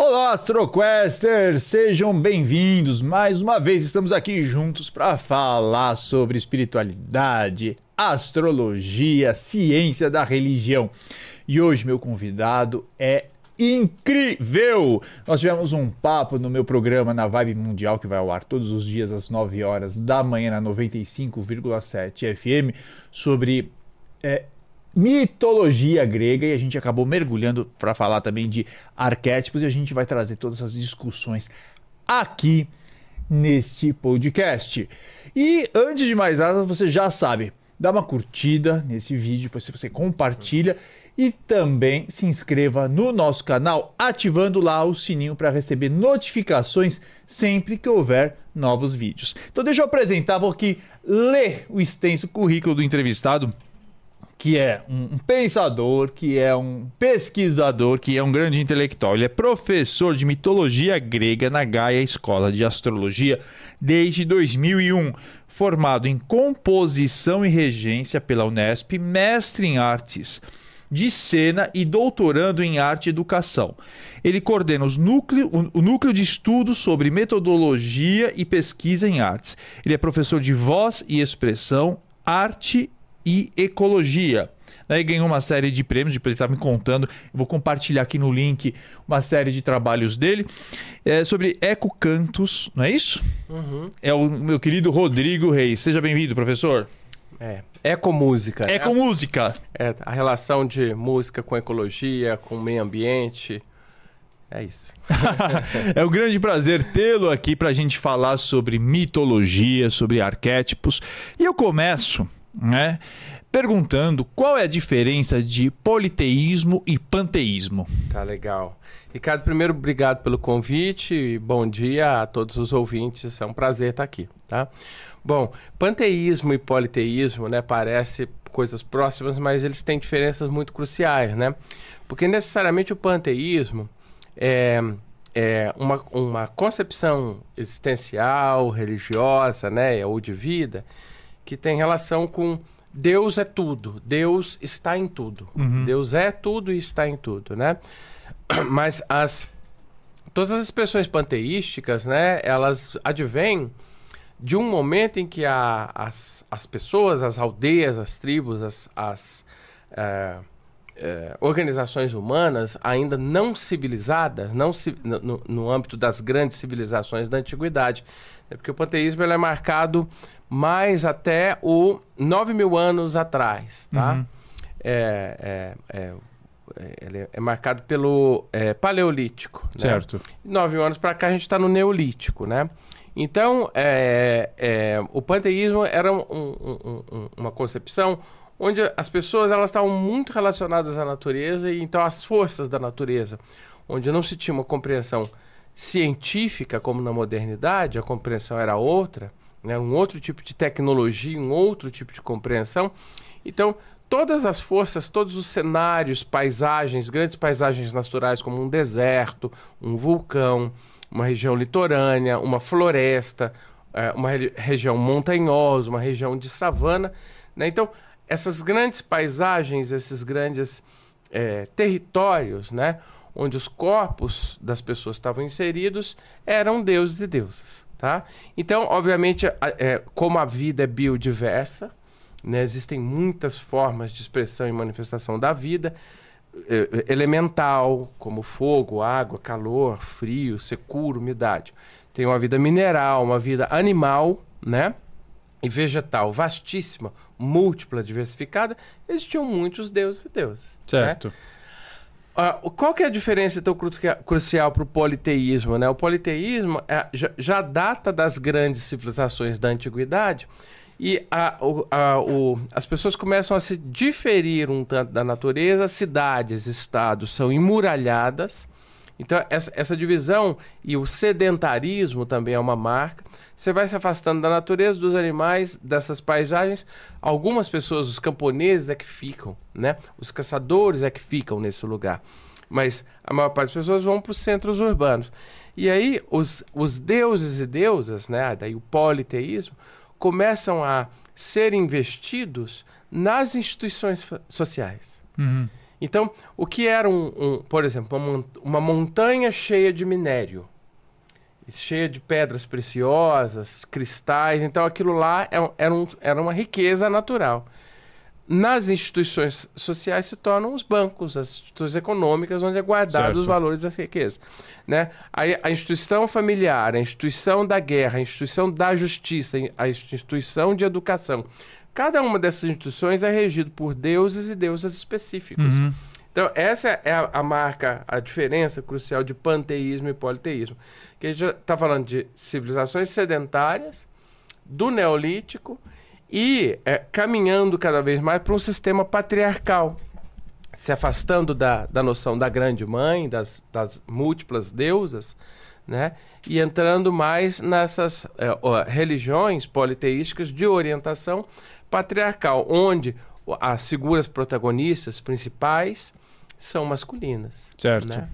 Olá, AstroQuesters! Sejam bem-vindos! Mais uma vez estamos aqui juntos para falar sobre espiritualidade, astrologia, ciência da religião. E hoje meu convidado é incrível! Nós tivemos um papo no meu programa na Vibe Mundial, que vai ao ar todos os dias às 9 horas da manhã na 95,7 FM, sobre é, mitologia grega e a gente acabou mergulhando para falar também de arquétipos e a gente vai trazer todas essas discussões aqui neste podcast. E antes de mais nada, você já sabe, dá uma curtida nesse vídeo, depois você compartilha e também se inscreva no nosso canal ativando lá o sininho para receber notificações sempre que houver novos vídeos. Então deixa eu apresentar, vou aqui ler o extenso currículo do entrevistado que é um pensador, que é um pesquisador, que é um grande intelectual. Ele é professor de mitologia grega na Gaia Escola de Astrologia desde 2001. Formado em composição e regência pela Unesp, mestre em artes de cena e doutorando em arte e educação. Ele coordena os núcleo, o núcleo de estudos sobre metodologia e pesquisa em artes. Ele é professor de voz e expressão, arte e ecologia. Daí ganhou uma série de prêmios, depois ele estava me contando. Eu vou compartilhar aqui no link uma série de trabalhos dele é, sobre ecocantos, não é isso? Uhum. É o meu querido Rodrigo Reis. Seja bem-vindo, professor. É, ecomúsica. Né? Ecomúsica. É, a relação de música com ecologia, com meio ambiente. É isso. é um grande prazer tê-lo aqui para a gente falar sobre mitologia, sobre arquétipos. E eu começo né? Perguntando qual é a diferença de politeísmo e panteísmo. Tá legal. Ricardo, primeiro, obrigado pelo convite. Bom dia a todos os ouvintes. É um prazer estar aqui, tá? Bom, panteísmo e politeísmo, né, parece coisas próximas, mas eles têm diferenças muito cruciais, né? Porque necessariamente o panteísmo é, é uma, uma concepção existencial, religiosa, né, ou de vida, que tem relação com Deus é tudo, Deus está em tudo. Uhum. Deus é tudo e está em tudo, né? Mas as todas as expressões panteísticas, né, elas advêm de um momento em que a, as, as pessoas, as aldeias, as tribos, as, as é, é, organizações humanas ainda não civilizadas, não no, no, âmbito das grandes civilizações da antiguidade, é porque o panteísmo é marcado mais até o 9 mil anos atrás, tá? Uhum. É, é, é, ele é marcado pelo é, Paleolítico. Né? Certo. Nove mil anos para cá a gente está no Neolítico, né? Então, é, é, o panteísmo era um, um, um, uma concepção onde as pessoas elas estavam muito relacionadas à natureza e então às forças da natureza, onde não se tinha uma compreensão científica como na modernidade, a compreensão era outra, né? um outro tipo de tecnologia, um outro tipo de compreensão. Então, todas as forças, todos os cenários, paisagens, grandes paisagens naturais, como um deserto, um vulcão, uma região litorânea, uma floresta, é, uma região montanhosa, uma região de savana. Né? Então, essas grandes paisagens, esses grandes é, territórios, né? onde os corpos das pessoas estavam inseridos, eram deuses e deusas. Tá? Então, obviamente, é, como a vida é biodiversa, né, existem muitas formas de expressão e manifestação da vida, é, elemental, como fogo, água, calor, frio, secura, umidade. Tem uma vida mineral, uma vida animal, né? E vegetal vastíssima, múltipla, diversificada. Existiam muitos deuses e deuses. Né? Certo. Né? Uh, qual que é a diferença tão cru crucial para o politeísmo? Né? O politeísmo é, já, já, data das grandes civilizações da antiguidade e a, o, a, o, as pessoas começam a se diferir um tanto da natureza, cidades, estados são emuralhadas. Então, essa, essa divisão e o sedentarismo também é uma marca. Você vai se afastando da natureza, dos animais, dessas paisagens. Algumas pessoas, os camponeses é que ficam, né? Os caçadores é que ficam nesse lugar. Mas a maior parte das pessoas vão para os centros urbanos. E aí os, os deuses e deusas, né? Daí o politeísmo, começam a ser investidos nas instituições sociais. Uhum. Então, o que era um, um por exemplo, uma, uma montanha cheia de minério, cheia de pedras preciosas, cristais, então aquilo lá era, é era, um, era uma riqueza natural nas instituições sociais se tornam os bancos, as instituições econômicas, onde é guardado certo. os valores da riqueza. Né? A, a, instituição familiar, a instituição da guerra, a instituição da justiça, a instituição de educação. Cada uma dessas instituições é regido por deuses e deusas específicos. Uhum. Então, essa é a, a, marca, a diferença crucial de panteísmo e politeísmo. Que a gente está falando de civilizações sedentárias, do Neolítico e é, caminhando cada vez mais para um sistema patriarcal, se afastando da, da noção da grande mãe, das, das múltiplas deusas, né? e entrando mais nessas é, ó, religiões politeísticas de orientação patriarcal, onde as figuras protagonistas principais são masculinas. Certo. Né?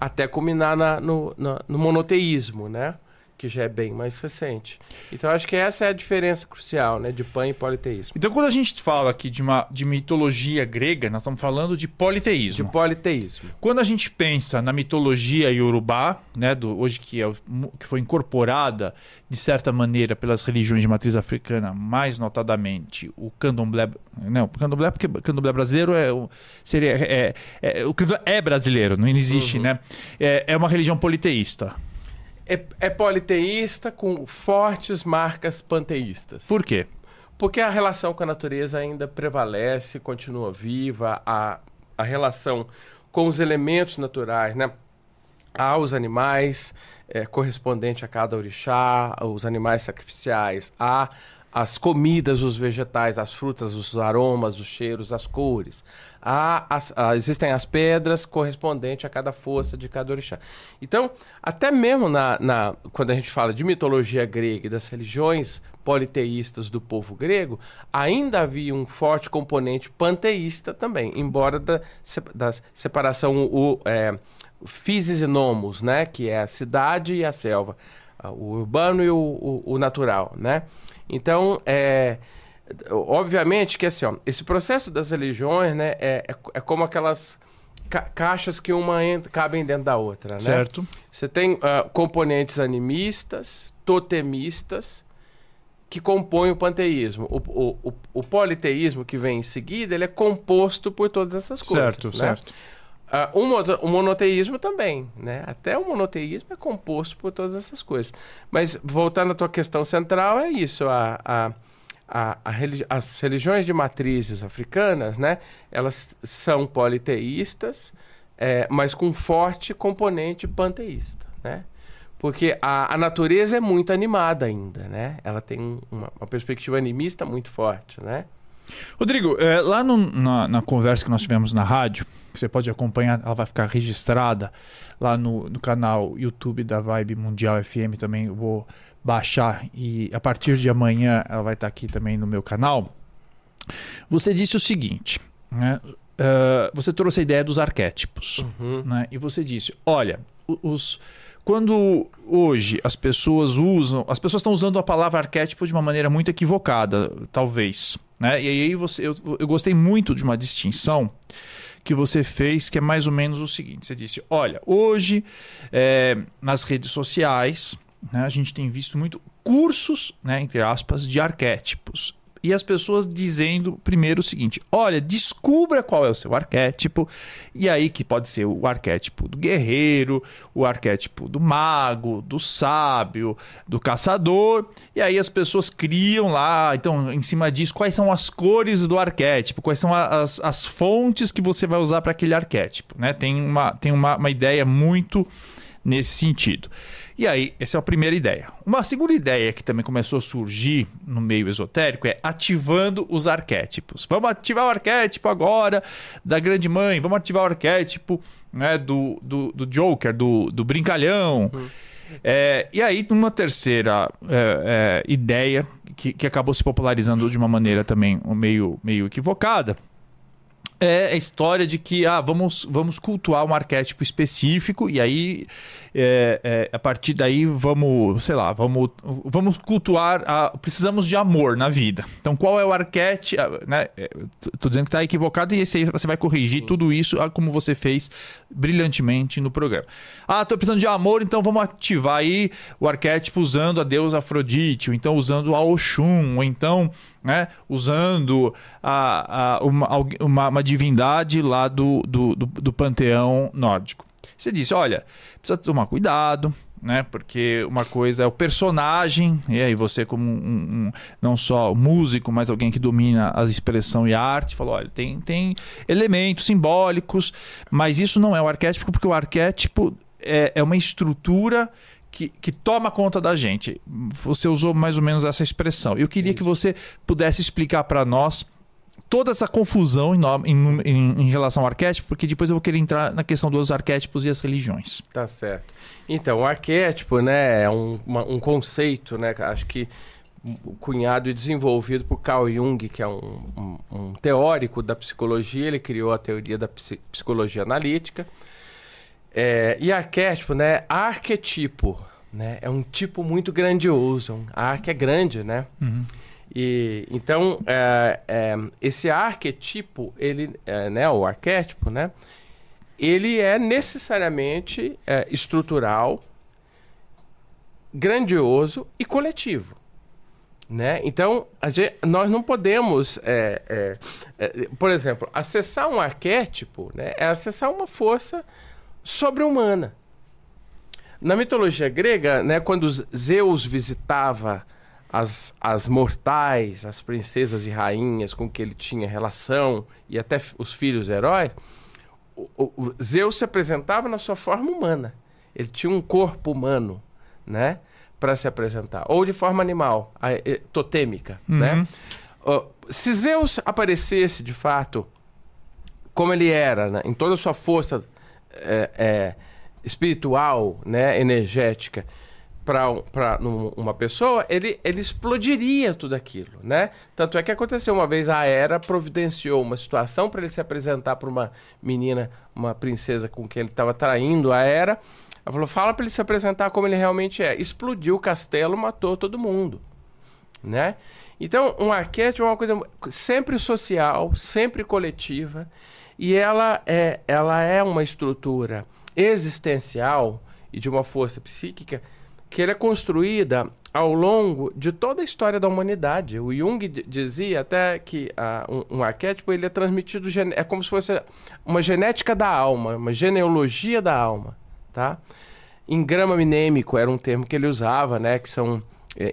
Até culminar na, no, no, no monoteísmo, né? Que já é bem mais recente. Então acho que essa é a diferença crucial, né, de pan e politeísmo. Então quando a gente fala aqui de uma de mitologia grega, nós estamos falando de politeísmo. De politeísmo. Quando a gente pensa na mitologia iorubá, né, do hoje que é que foi incorporada de certa maneira pelas religiões de matriz africana, mais notadamente o candomblé, não, o candomblé porque o candomblé brasileiro é seria é, é, o candomblé é brasileiro, não existe, uhum. né? É, é uma religião politeísta é, é politeísta com fortes marcas panteístas. Por quê? Porque a relação com a natureza ainda prevalece, continua viva, a, a relação com os elementos naturais, né? Há os animais é, correspondente a cada orixá, os animais sacrificiais, há as comidas, os vegetais, as frutas, os aromas, os cheiros, as cores. Há, as, há, existem as pedras correspondentes a cada força de cada orixá. Então, até mesmo na, na, quando a gente fala de mitologia grega e das religiões politeístas do povo grego, ainda havia um forte componente panteísta também, embora da, da separação o, é, physis e nomos, né, que é a cidade e a selva, o urbano e o, o, o natural, né? Então, é, obviamente que assim, ó, esse processo das religiões, né, é, é, é como aquelas ca caixas que uma cabem dentro da outra, né? Certo. Você tem uh, componentes animistas, totemistas, que compõem o panteísmo. O, o, o, o, politeísmo que vem em seguida, ele é composto por todas essas coisas. Certo, né? certo. Uh, o, monoteísmo também, né? Até o monoteísmo é composto por todas essas coisas. Mas voltando à tua questão central, é isso. A, a, a, a religi as religiões de matrizes africanas, né? Elas são politeístas, é, mas com forte componente panteísta, né? Porque a, a natureza é muito animada ainda, né? Ela tem uma, uma perspectiva animista muito forte, né? Rodrigo, é, lá no, na, na, conversa que nós tivemos na rádio, que você pode acompanhar, ela vai ficar registrada lá no, no canal YouTube da Vibe Mundial FM também. Eu vou baixar e a partir de amanhã ela vai estar aqui também no meu canal. Você disse o seguinte, né? Uh, você trouxe a ideia dos arquétipos, uhum. né? E você disse, olha, os quando hoje as pessoas usam, as pessoas estão usando a palavra arquétipo de uma maneira muito equivocada, talvez, né? E aí você, eu, eu gostei muito de uma distinção que você fez, que é mais ou menos o seguinte: você disse, olha, hoje é, nas redes sociais né, a gente tem visto muito cursos, né, entre aspas, de arquétipos e as pessoas dizendo primeiro o seguinte: olha, descubra qual é o seu arquétipo, e aí que pode ser o arquétipo do guerreiro, o arquétipo do mago, do sábio, do caçador, e aí as pessoas criam lá, então, em cima disso, quais são as cores do arquétipo, quais são as, as fontes que você vai usar para aquele arquétipo, né? Tem uma, tem uma, uma ideia muito nesse sentido. E aí, essa é a primeira ideia. Uma segunda ideia que também começou a surgir no meio esotérico é ativando os arquétipos. Vamos ativar o arquétipo agora da grande mãe, vamos ativar o arquétipo né, do, do, do Joker, do, do brincalhão. Uhum. É, e aí, uma terceira é, é, ideia que, que acabou se popularizando de uma maneira também meio, meio equivocada é a história de que ah, vamos, vamos cultuar um arquétipo específico e aí é, é, a partir daí vamos, sei lá, vamos, vamos cultuar, a, precisamos de amor na vida. Então qual é o arquétipo, né? É, tô dizendo que está equivocado e aí você vai corrigir tudo isso ah, como você fez brilhantemente no programa. Ah, tô precisando de amor, então vamos ativar aí o arquétipo usando a deusa Afrodite, ou então usando a Oxum, ou então né? usando a, a, uma, uma, uma, divindade lá do, do, do, do panteão nórdico. Você disse: olha, precisa tomar cuidado, né? Porque uma coisa é o personagem, e aí você, como um, um, não só músico, mas alguém que domina a expressão e a arte, falou: olha, tem, tem elementos simbólicos, mas isso não é o arquétipo, porque o arquétipo é, é uma estrutura que, que, toma conta da gente. Você usou mais ou menos essa expressão. Eu queria que você pudesse explicar para nós toda essa confusão em, em, em, em, relação ao arquétipo, porque depois eu vou querer entrar na questão dos arquétipos e as religiões. Tá certo. Então, o arquétipo né, é um, uma, um conceito, né, acho que cunhado e desenvolvido por Carl Jung, que é um, um, um teórico da psicologia, ele criou a teoria da psicologia analítica. É, e arquétipo, né? Arquetipo, né? É um tipo muito grandioso. Um arque é grande, né? Uhum. E então é, é, esse arquetipo, ele, é, né? O arquétipo, né? Ele é necessariamente é, estrutural, grandioso e coletivo. Né? Então, gente, nós não podemos, é, por exemplo, acessar um arquétipo né, é acessar uma força sobre-humana. Na mitologia grega, né, quando Zeus visitava as, as mortais, as princesas e rainhas com que ele tinha relação, e até os filhos heróis, o, o, Zeus se apresentava na sua forma humana. Ele tinha um corpo humano, né? Para se apresentar. Ou de forma animal, a, a, totêmica, uhum. né? Uh, se Zeus aparecesse de fato como ele era, né, em toda a sua força é, é, espiritual, né, energética para uma pessoa, ele, ele explodiria tudo aquilo, né? Tanto é que aconteceu uma vez a Era providenciou uma situação para ele se apresentar para uma menina, uma princesa com quem ele estava traindo a Era. Ela falou: "Fala para ele se apresentar como ele realmente é". Explodiu o castelo, matou todo mundo, né? Então, um arquétipo é uma coisa sempre social, sempre coletiva e ela é, ela é uma estrutura existencial e de uma força psíquica que ela é construída ao longo de toda a história da humanidade. O Jung dizia até que uh, um, um, arquétipo ele é transmitido é como se fosse uma genética da alma, uma genealogia da alma, tá? Engrama minêmico era um termo que ele usava, né, que são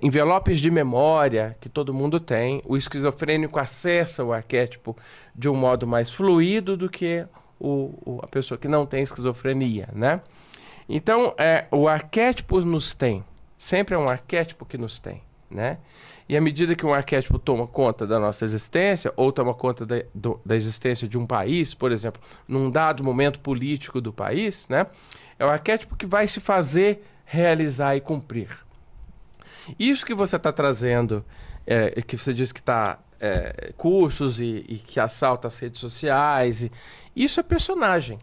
envelopes de memória que todo mundo tem. O esquizofrênico acessa o arquétipo de um modo mais fluido do que o, o, a pessoa que não tem esquizofrenia, né? Então, é, o arquétipo nos tem. Sempre é um arquétipo que nos tem, né? E à medida que um arquétipo toma conta da nossa existência, ou toma conta da, do, da existência de um país, por exemplo, num dado momento político do país, né? É o arquétipo que vai se fazer realizar e cumprir. Isso que você está trazendo, é, que você diz que está é, cursos e, e, que assalta as redes sociais, e, isso é personagem.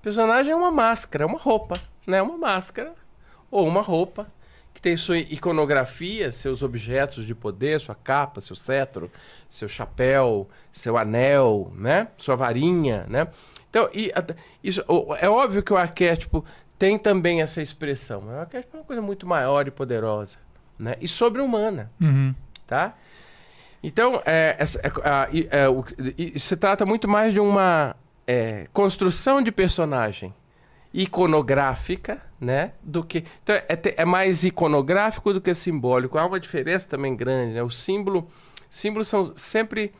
Personagem é uma máscara, é uma roupa, né? Uma máscara ou uma roupa que tem sua iconografia, seus objetos de poder, sua capa, seu cetro, seu chapéu, seu anel, né? Sua varinha, né? Então, e, isso, é óbvio que o arquétipo tem também essa expressão. O arquétipo é uma coisa muito maior e poderosa né? e sobre-humana. Uhum. Tá? Então, é, é, é, o, se trata muito mais de uma é, construção de personagem iconográfica, né? Do que então é, é, mais iconográfico do que simbólico. Há uma diferença também grande, né? O símbolo, símbolos são sempre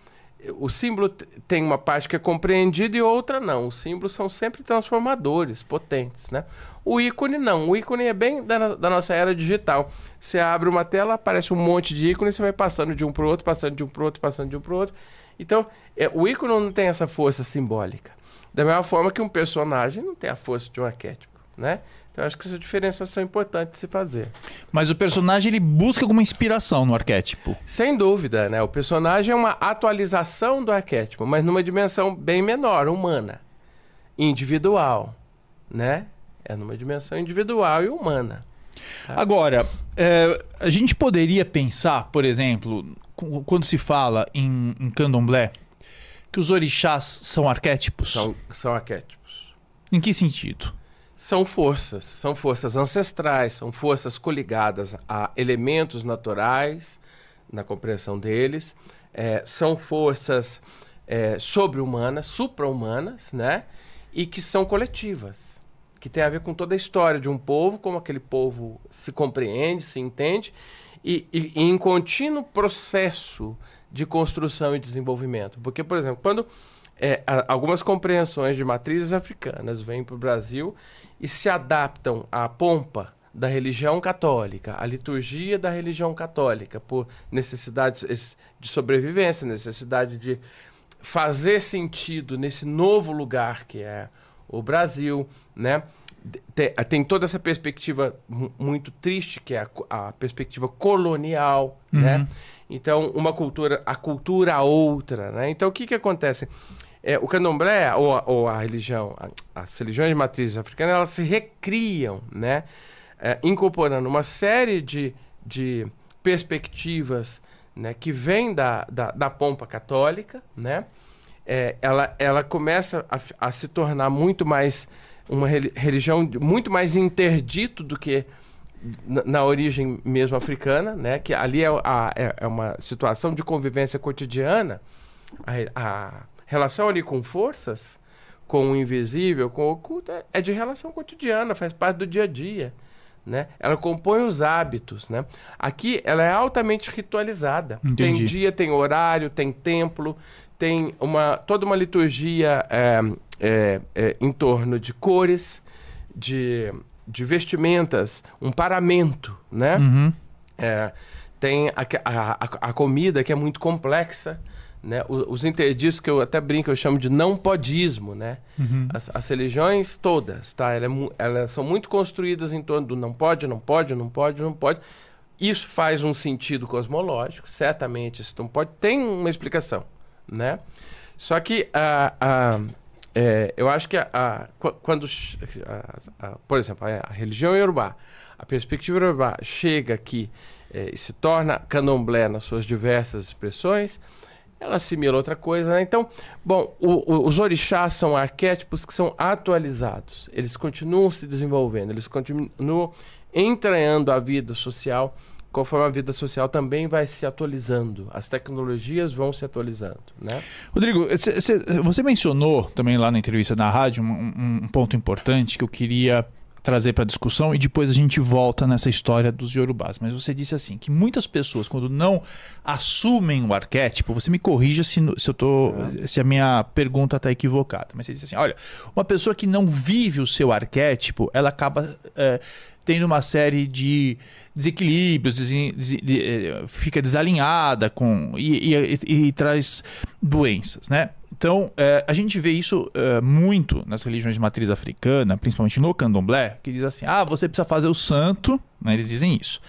o símbolo tem uma parte que é compreendida e outra não. Os símbolos são sempre transformadores, potentes, né? O ícone não. O ícone é bem da, da nossa era digital. Você abre uma tela, aparece um monte de ícones, você vai passando de um para o outro, passando de um para o outro, passando de um para o outro. Então, é, o ícone não tem essa força simbólica. Da mesma forma que um personagem não tem a força de um arquétipo, né? Então, acho que essa diferenciação é importante de se fazer. Mas o personagem ele busca alguma inspiração no arquétipo. Sem dúvida, né? O personagem é uma atualização do arquétipo, mas numa dimensão bem menor, humana, individual, né? É numa dimensão individual e humana. Agora, é, a gente poderia pensar, por exemplo, quando se fala em, em candomblé, que os orixás são arquétipos? São, são arquétipos. Em que sentido? São forças, são forças ancestrais, são forças coligadas a elementos naturais, na compreensão deles, é, são forças é, sobre-humanas, supra-humanas, né? E que são coletivas, que tem a ver com toda a história de um povo, como aquele povo se compreende, se entende, e, e, e em contínuo processo de construção e desenvolvimento. Porque, por exemplo, quando é, algumas compreensões de matrizes africanas vêm para o Brasil e se adaptam à pompa da religião católica, à liturgia da religião católica, por necessidades de sobrevivência, necessidade de fazer sentido nesse novo lugar que é o Brasil, né? Tem, toda essa perspectiva muito triste que é a, a perspectiva colonial, né? uhum. né? Então, uma cultura, a cultura a outra, né? Então, o que que acontece? É, o candomblé, ou, ou a religião, a, as religiões de matriz africana, elas se recriam, né? É, incorporando uma série de, de perspectivas né, que vêm da, da, da pompa católica, né? É, ela, ela começa a, a, se tornar muito mais uma religião muito mais interdito do que na, na origem mesmo africana, né? Que ali é, a, é, é uma situação de convivência cotidiana. A, a, relação ali com forças, com o invisível, com o oculto, é, é de relação cotidiana, faz parte do dia a dia. Né? Ela compõe os hábitos, né? Aqui ela é altamente ritualizada. Entendi. Tem dia, tem horário, tem templo, tem uma toda uma liturgia é, é, é, em torno de cores, de, de vestimentas, um paramento, né? Uhum. É, tem a, a, a, comida que é muito complexa, né? Os, os que eu até brinco, eu chamo de não podismo, né? Uhum. As, as, religiões todas, tá? Elas, é elas são muito construídas em torno do não pode, não pode, não pode, não pode. Isso faz um sentido cosmológico, certamente isso não pode. Tem uma explicação, né? Só que, a, a, é, eu acho que a, a quando, a, por exemplo, a, religião iorubá, a perspectiva iorubá chega aqui é, e se torna candomblé nas suas diversas expressões, ela assimila outra coisa, né? Então, bom, o, o, os orixás são arquétipos que são atualizados. Eles continuam se desenvolvendo, eles continuam entranhando a vida social, conforme a vida social também vai se atualizando. As tecnologias vão se atualizando, né? Rodrigo, você mencionou também lá na entrevista na rádio um, um ponto importante que eu queria trazer para discussão e depois a gente volta nessa história dos Yorubás. Mas você disse assim que muitas pessoas quando não assumem o arquétipo, você me corrija se, se eu tô se a minha pergunta está equivocada. Mas você disse assim, olha, uma pessoa que não vive o seu arquétipo, ela acaba é, tendo uma série de desequilíbrios, des, des, de, eh, fica desalinhada com e, e, e, e traz doenças, né? Então, é, a gente vê isso é, muito nas religiões de matriz africana, principalmente no candomblé, que diz assim: ah, você precisa fazer o santo, né? eles dizem isso.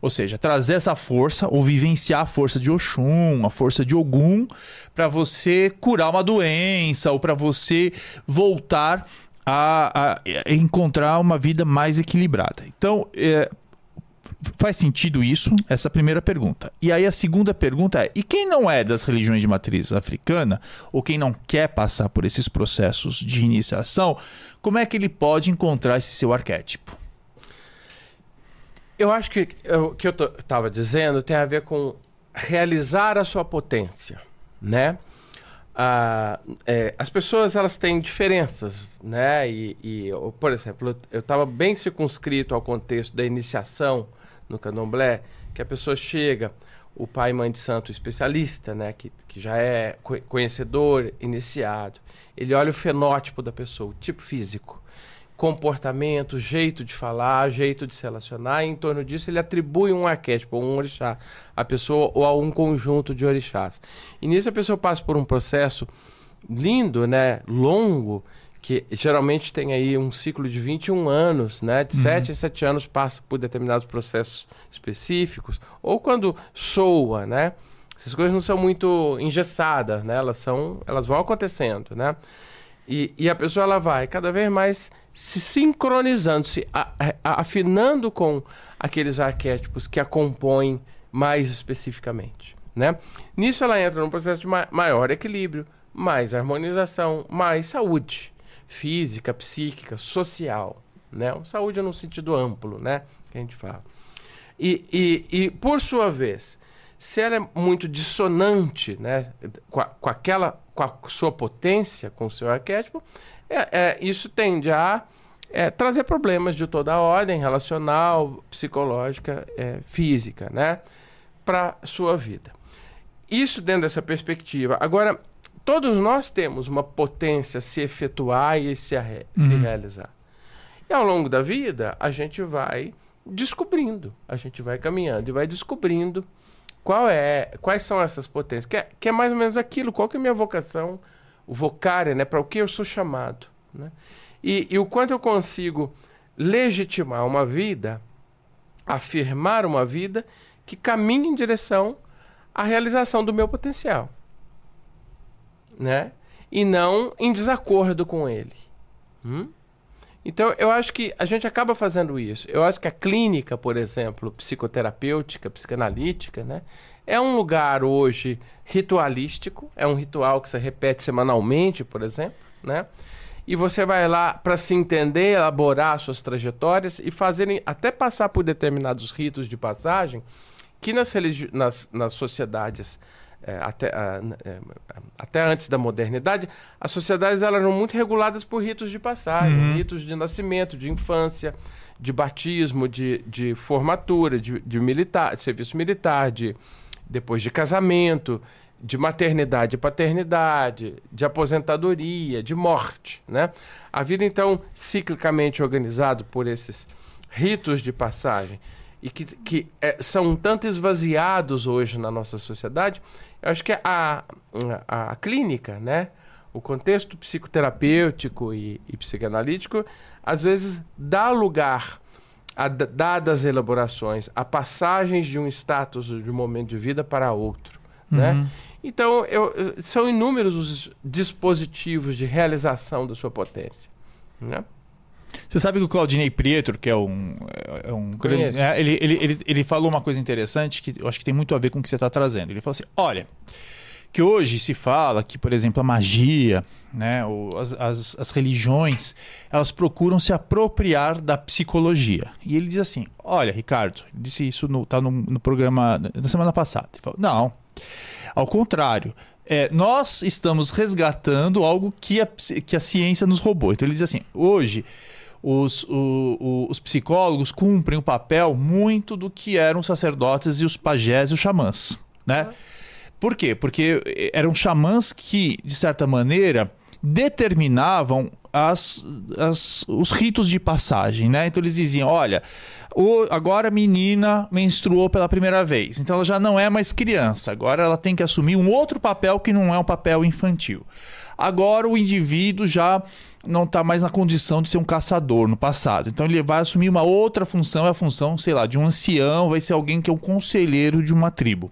Ou seja, trazer essa força ou vivenciar a força de Oxum, a força de Ogum, para você curar uma doença ou para você voltar a, a, encontrar uma vida mais equilibrada. Então, é, Faz sentido isso? Essa é primeira pergunta. E aí a segunda pergunta é: e quem não é das religiões de matriz africana, ou quem não quer passar por esses processos de iniciação, como é que ele pode encontrar esse seu arquétipo? Eu acho que o que eu estava dizendo tem a ver com realizar a sua potência, né? É, as pessoas elas têm diferenças, né? E, e por exemplo, eu estava bem circunscrito ao contexto da iniciação no candomblé, que a pessoa chega, o pai e mãe de santo especialista, né, que, que já é conhecedor, iniciado, ele olha o fenótipo da pessoa, o tipo físico, comportamento, jeito de falar, jeito de se relacionar, e em torno disso ele atribui um arquétipo, um orixá, a pessoa ou a um conjunto de orixás. E nisso a pessoa passa por um processo lindo, né, longo, que geralmente tem aí um ciclo de 21 anos, né? De uhum. 7 a 7 anos passa por determinados processos específicos, ou quando soa, né? Essas coisas não são muito engessadas, né? Elas são, elas vão acontecendo, né? E, e a pessoa ela vai cada vez mais se sincronizando, se a, a, afinando com aqueles arquétipos que a compõem mais especificamente, né? Nisso ela entra num processo de ma maior equilíbrio, mais harmonização, mais saúde física, psíquica, social, né? Saúde no sentido amplo, né? Que a gente fala. E, e, e por sua vez, se ela é muito dissonante, né? Com, a, com aquela, com a sua potência, com o seu arquétipo, é, é isso tende a é, trazer problemas de toda a ordem, relacional, psicológica, é, física, né? Para sua vida. Isso dentro dessa perspectiva. Agora, todos nós temos uma potência a se efetuar e se, uhum. se realizar. E ao longo da vida, a gente vai descobrindo, a gente vai caminhando e vai descobrindo qual é, quais são essas potências, que é, que é mais ou menos aquilo, qual que é a minha vocação, o vocária, né, para o que eu sou chamado, né? E, e o quanto eu consigo legitimar uma vida, afirmar uma vida que caminha em direção à realização do meu potencial né? E não em desacordo com ele. Hum? Então, eu acho que a gente acaba fazendo isso. Eu acho que a clínica, por exemplo, psicoterapêutica, psicanalítica, né? É um lugar hoje ritualístico, é um ritual que você repete semanalmente, por exemplo, né? E você vai lá para se entender, elaborar suas trajetórias e fazerem até passar por determinados ritos de passagem que nas, nas, nas sociedades é, até, a, é, até antes da modernidade, as sociedades elas eram muito reguladas por ritos de passagem, uhum. ritos de nascimento, de infância, de batismo, de, de formatura, de, de militar, de serviço militar, de, depois de casamento, de maternidade e paternidade, de aposentadoria, de morte. Né? A vida, então, ciclicamente organizada por esses ritos de passagem e que, que é, são um tanto esvaziados hoje na nossa sociedade, eu acho que a, a, a clínica, né? o contexto psicoterapêutico e, e, psicanalítico, às vezes dá lugar, a dadas elaborações, a passagens de um status, de um momento de vida para outro. Né? Uhum. Né? Então, eu, são inúmeros os dispositivos de realização da sua potência. Né? Você sabe que o Claudinei Prieto, que é um, é um grande. É, ele, ele, ele, ele falou uma coisa interessante que eu acho que tem muito a ver com o que você está trazendo. Ele falou assim: olha, que hoje se fala que, por exemplo, a magia, né, as, as, as, religiões, elas procuram se apropriar da psicologia. E ele diz assim: olha, Ricardo, disse isso no, tá no, no programa da semana passada. Ele falou: não, ao contrário. É, nós estamos resgatando algo que a, que a ciência nos roubou. Então ele diz assim: hoje os, o, o, os psicólogos cumprem o papel muito do que eram os sacerdotes e os pajés e os xamãs, né? Por quê? Porque eram xamãs que, de certa maneira, determinavam as, as, os ritos de passagem, né? Então eles diziam, olha, o, agora a menina menstruou pela primeira vez, então ela já não é mais criança, agora ela tem que assumir um outro papel que não é um papel infantil. Agora o indivíduo já não está mais na condição de ser um caçador no passado. Então ele vai assumir uma outra função, é a função, sei lá, de um ancião, vai ser alguém que é um conselheiro de uma tribo.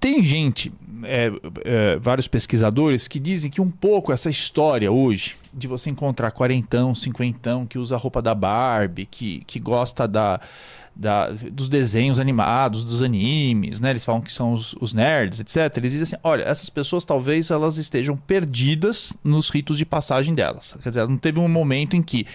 Tem gente, é, é, vários pesquisadores, que dizem que um pouco essa história hoje de você encontrar quarentão, cinquentão, que usa roupa da Barbie, que, que gosta da, da, dos desenhos animados, dos animes, né? Eles falam que são os, os, nerds, etc. Eles dizem assim: olha, essas pessoas talvez elas estejam perdidas nos ritos de passagem delas. Quer dizer, não teve um momento em que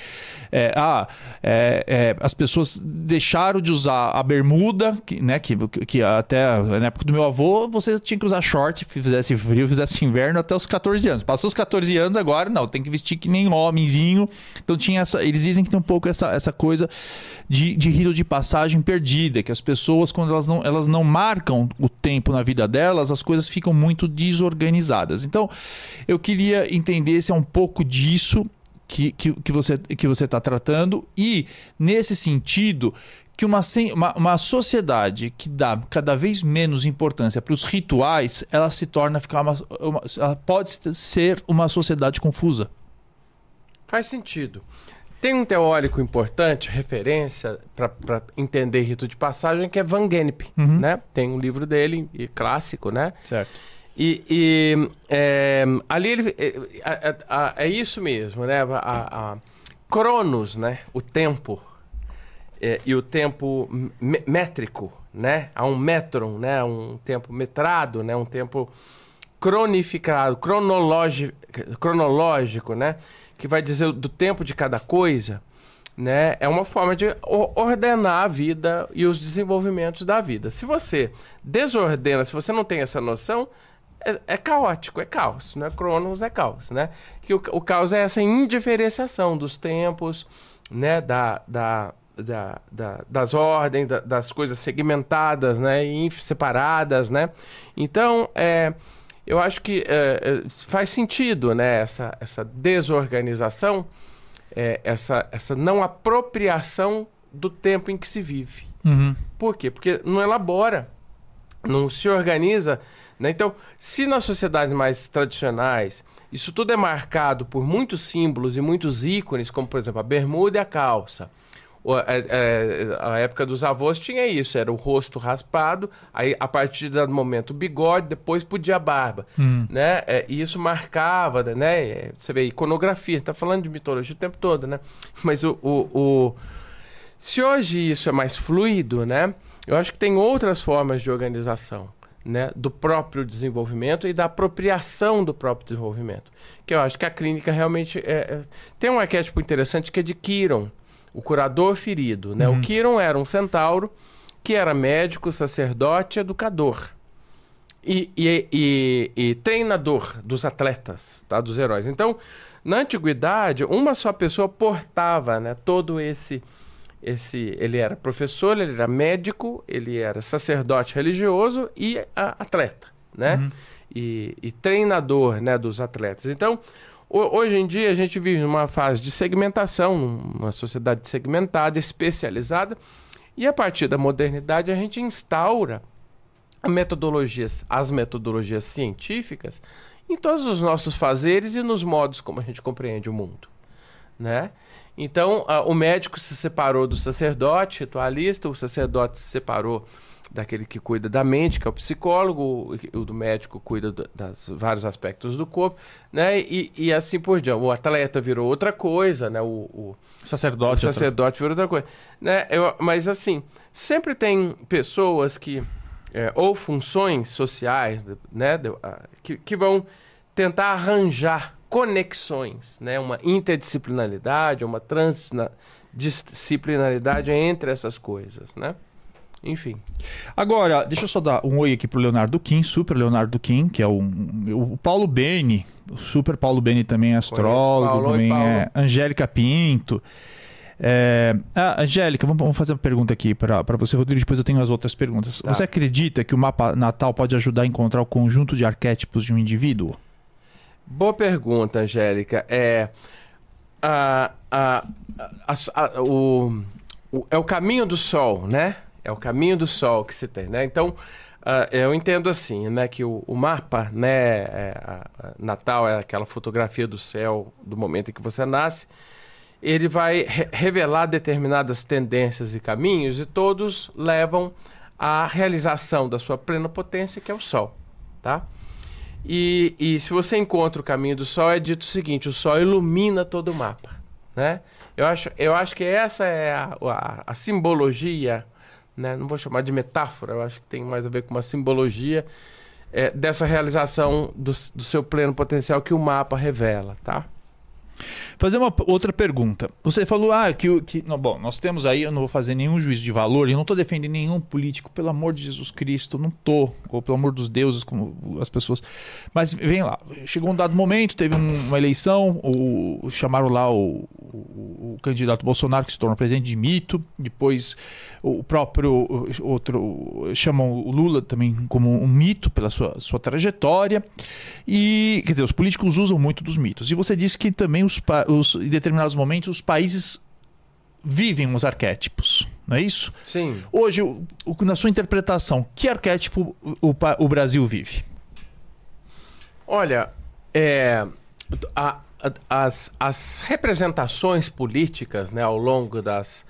é, ah, é, é, as pessoas deixaram de usar a bermuda, que, né? Que, que até na época do meu avô você tinha que usar short, fizesse frio, fizesse inverno até os 14 anos. Passou os 14 anos, agora não, tem que vestir que nem homenzinho. Então tinha essa. Eles dizem que tem um pouco essa, essa coisa de, de rito de passagem perdida, que as pessoas, quando elas não, elas não marcam o tempo na vida delas, as coisas ficam muito desorganizadas. Então, eu queria entender se é um pouco disso que, que, que você que você está tratando e nesse sentido que uma, uma, uma sociedade que dá cada vez menos importância para os rituais, ela se torna ficar uma, uma, ela pode ser uma sociedade confusa. Faz sentido. Tem um teórico importante, referência para entender rito de passagem, que é Van Gennep, uhum. né? Tem um livro dele, clássico, né? Certo. E, e é, ali ele, é, é, é, isso mesmo, né? A, a, Cronos, né? O tempo é, e o tempo métrico, né? Há um metron, né? Um tempo metrado, né? Um tempo cronificado, cronológico, cronológico, né? Que vai dizer do tempo de cada coisa, né? É uma forma de ordenar a vida e os desenvolvimentos da vida. Se você desordena, se você não tem essa noção, é, é, caótico, é caos, né? Cronos é caos, né? Que o, o caos é essa indiferenciação dos tempos, né? Da, da, da, da das ordens, da, das coisas segmentadas, né? E separadas, né? Então, é, eu acho que é, faz sentido, né? Essa, essa desorganização, é, essa, essa não apropriação do tempo em que se vive. Uhum. Por quê? Porque não elabora, não se organiza né? Então, se nas sociedades mais tradicionais isso tudo é marcado por muitos símbolos e muitos ícones, como por exemplo a bermuda e a calça. É, é, a época dos avós tinha isso, era o rosto raspado, aí a partir do momento o bigode, depois podia a barba, hum. né? É, e isso marcava, né? É, você vê, iconografia, tá falando de mitologia o tempo todo, né? Mas o, o, o, se hoje isso é mais fluido, né? Eu acho que tem outras formas de organização né, do próprio desenvolvimento e da apropriação do próprio desenvolvimento. Que eu acho que a clínica realmente é, é... tem um arquétipo interessante que é de Quiron, o curador ferido. Né? Uhum. O Quiron era um centauro que era médico, sacerdote, educador. E, e, e, e, treinador dos atletas, tá? dos heróis. Então, na antiguidade, uma só pessoa portava né, todo esse esse, ele era professor, ele era médico, ele era sacerdote religioso e a, atleta, né? Uhum. E, e, treinador, né, dos atletas. Então, hoje em dia a gente vive numa fase de segmentação, uma sociedade segmentada, especializada, e a partir da modernidade a gente instaura metodologias, as metodologias científicas em todos os nossos fazeres e nos modos como a gente compreende o mundo, né? Então, o médico se separou do sacerdote ritualista, o sacerdote se separou daquele que cuida da mente, que é o psicólogo, o do médico cuida dos das vários aspectos do corpo, né? E, e, assim por diante. O atleta virou outra coisa, né? O, o sacerdote, o sacerdote virou outra coisa, né? Eu, mas assim, sempre tem pessoas que é, ou funções sociais, né? Que, que vão tentar arranjar conexões, né? uma interdisciplinaridade, uma transdisciplinaridade entre essas coisas, né? Enfim. Agora, deixa eu só dar um oi aqui pro Leonardo Kim, super Leonardo Kim, que é o, o Paulo Beni, o super Paulo Beni também é astrólogo, Paulo, também é Angélica Pinto. É... Ah, Angélica, vamos, vamos fazer uma pergunta aqui para você, Rodrigo. Depois eu tenho as outras perguntas. Tá. Você acredita que o mapa natal pode ajudar a encontrar o conjunto de arquétipos de um indivíduo? Boa pergunta, Angélica. É, a, a, a, o, o, é o caminho do sol, né? É o caminho do sol que se tem, né? Então, uh, eu entendo assim, né? Que o, o mapa, né? É, Natal é aquela fotografia do céu do momento em que você nasce. Ele vai re revelar determinadas tendências e caminhos e todos levam à realização da sua plena potência, que é o sol, tá? E, e se você encontra o caminho do Sol, é dito o seguinte: o Sol ilumina todo o mapa. Né? Eu, acho, eu acho que essa é a, a, a simbologia, né? não vou chamar de metáfora, eu acho que tem mais a ver com uma simbologia é, dessa realização do, do seu pleno potencial que o mapa revela. Tá? Fazer uma outra pergunta. Você falou, ah, que. que não, bom, nós temos aí, eu não vou fazer nenhum juízo de valor, e não estou defendendo nenhum político, pelo amor de Jesus Cristo, não estou, ou pelo amor dos deuses, como as pessoas. Mas vem lá, chegou um dado momento, teve um, uma eleição, o, chamaram lá o, o, o, candidato Bolsonaro, que se tornou presidente de mito, depois o próprio outro chamam o Lula também como um mito pela sua, sua trajetória. E, quer dizer, os políticos usam muito dos mitos. E você disse que também os, os, em determinados momentos os países vivem os arquétipos. não é isso? Sim. Hoje, o- o- na sua interpretação, que arquétipo o, o Brasil vive? Olha, é, a- a- as, as representações políticas né, ao longo das,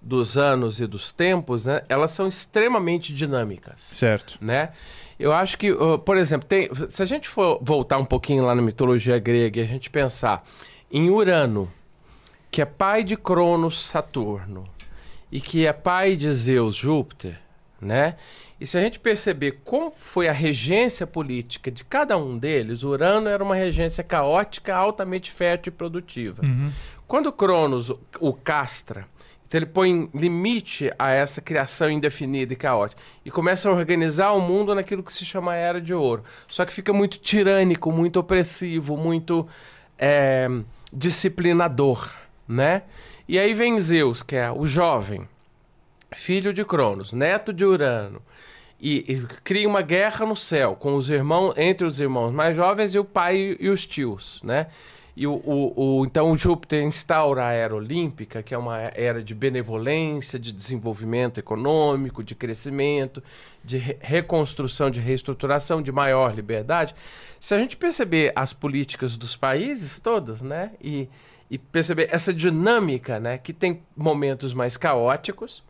dos anos e dos tempos, né, elas são extremamente dinâmicas. Certo. né? Eu acho que, por exemplo, tem- se a gente for voltar um pouquinho lá na mitologia grega e a gente pensar em Urano, que é pai de Cronos, Saturno, e que é pai de Zeus, Júpiter, né? E se a gente perceber como foi a regência política de cada um deles, Urano era uma regência caótica, altamente fértil e produtiva. Quando Cronos o- o castra, então ele põe limite a essa criação indefinida e caótica e começa a organizar o mundo naquilo que se chama Era de Ouro. Só que fica muito tirânico, muito opressivo, muito é, disciplinador, né? E aí vem Zeus, que é o jovem, filho de Cronos, neto de Urano, e, e cria uma guerra no céu com os irmãos entre os irmãos mais jovens e o pai e os tios, né? E o, o- o- então o Júpiter instaura a era olímpica, que é uma era de benevolência, de desenvolvimento econômico, de crescimento, de re- reconstrução, de reestruturação, de maior liberdade. Se a gente perceber as políticas dos países todos, né, e, e perceber essa dinâmica, né, que tem momentos mais caóticos,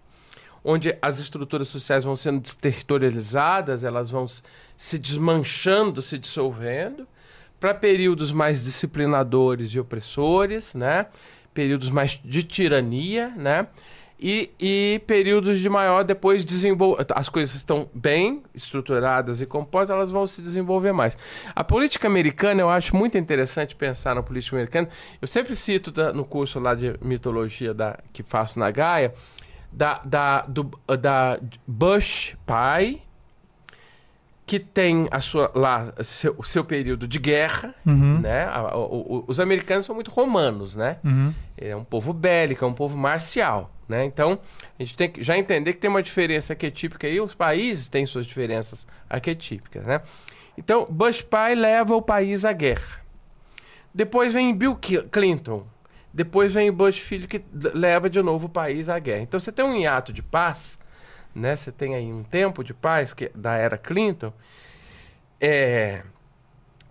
onde as estruturas sociais vão sendo desterritorializadas, elas vão se desmanchando, se dissolvendo, para períodos mais disciplinadores e opressores, né? períodos mais de tirania, né? E, e períodos de maior depois desenvolver. As coisas estão bem estruturadas e compostas, elas vão se desenvolver mais. A política americana, eu acho muito interessante pensar na política americana. Eu sempre cito da- no curso lá de mitologia da, que faço na Gaia, da, da, do, da Bush pai, que tem a sua, lá seu, o seu período de guerra, né? A- o- o- os americanos são muito romanos, né? É um povo bélico, é um povo marcial, né? Então, a gente tem que já entender que tem uma diferença arquetípica aí, os países têm suas diferenças arquetípicas, né? Então, Bush pai leva o país à guerra. Depois vem Bill Clinton. Depois vem Bush filho que leva de novo o país à guerra. Então você tem um hiato de paz, né? Você tem aí um tempo de paz que da era Clinton, é,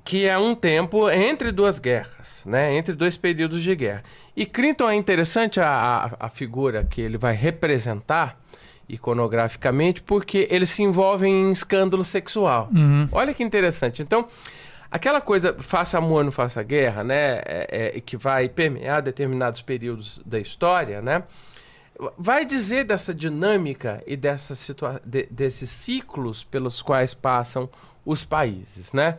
que é um tempo entre duas guerras, né? Entre dois períodos de guerra. E Clinton é interessante a, a, a figura que ele vai representar iconograficamente porque ele se envolve em escândalo sexual. Olha que interessante. Então, aquela coisa faça amor, não faça guerra, né? É, é, que vai permear determinados períodos da história, né? Vai dizer dessa dinâmica e dessa situa de- desses ciclos pelos quais passam os países, né?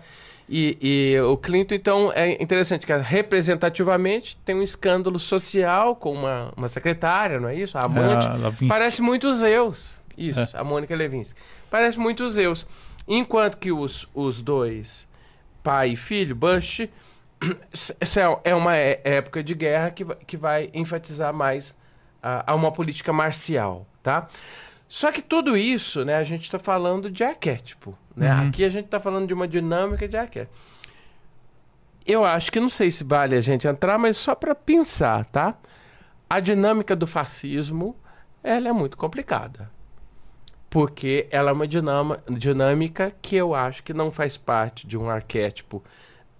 E, e o Clinton, então, é interessante que representativamente tem um escândalo social com uma, uma secretária, não é isso? A amante. Levinsky. Parece muito Zeus. Isso, a Mônica Levinsky. Parece muito Zeus. Enquanto que os, os dois, pai e filho, Bush, essa é uma é- época de guerra que, que vai enfatizar mais a, a uma política marcial, tá? Só que tudo isso, né, a gente está falando de arquétipo, né? Aqui a gente está falando de uma dinâmica de arquétipo. Eu acho que não sei se vale a gente entrar, mas só para pensar, tá? A dinâmica do fascismo, ela é muito complicada. Porque ela é uma dinama- dinâmica que eu acho que não faz parte de um arquétipo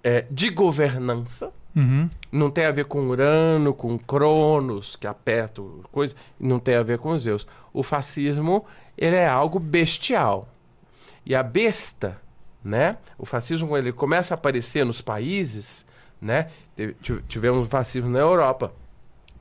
eh, de governança, Uhum. não tem a ver com Urano, com Cronos, que aperta coisa, não tem a ver com Zeus. O fascismo, ele é algo bestial. E a besta, né? O fascismo, quando ele começa a aparecer nos países, né? Tivemos fascismo na Europa,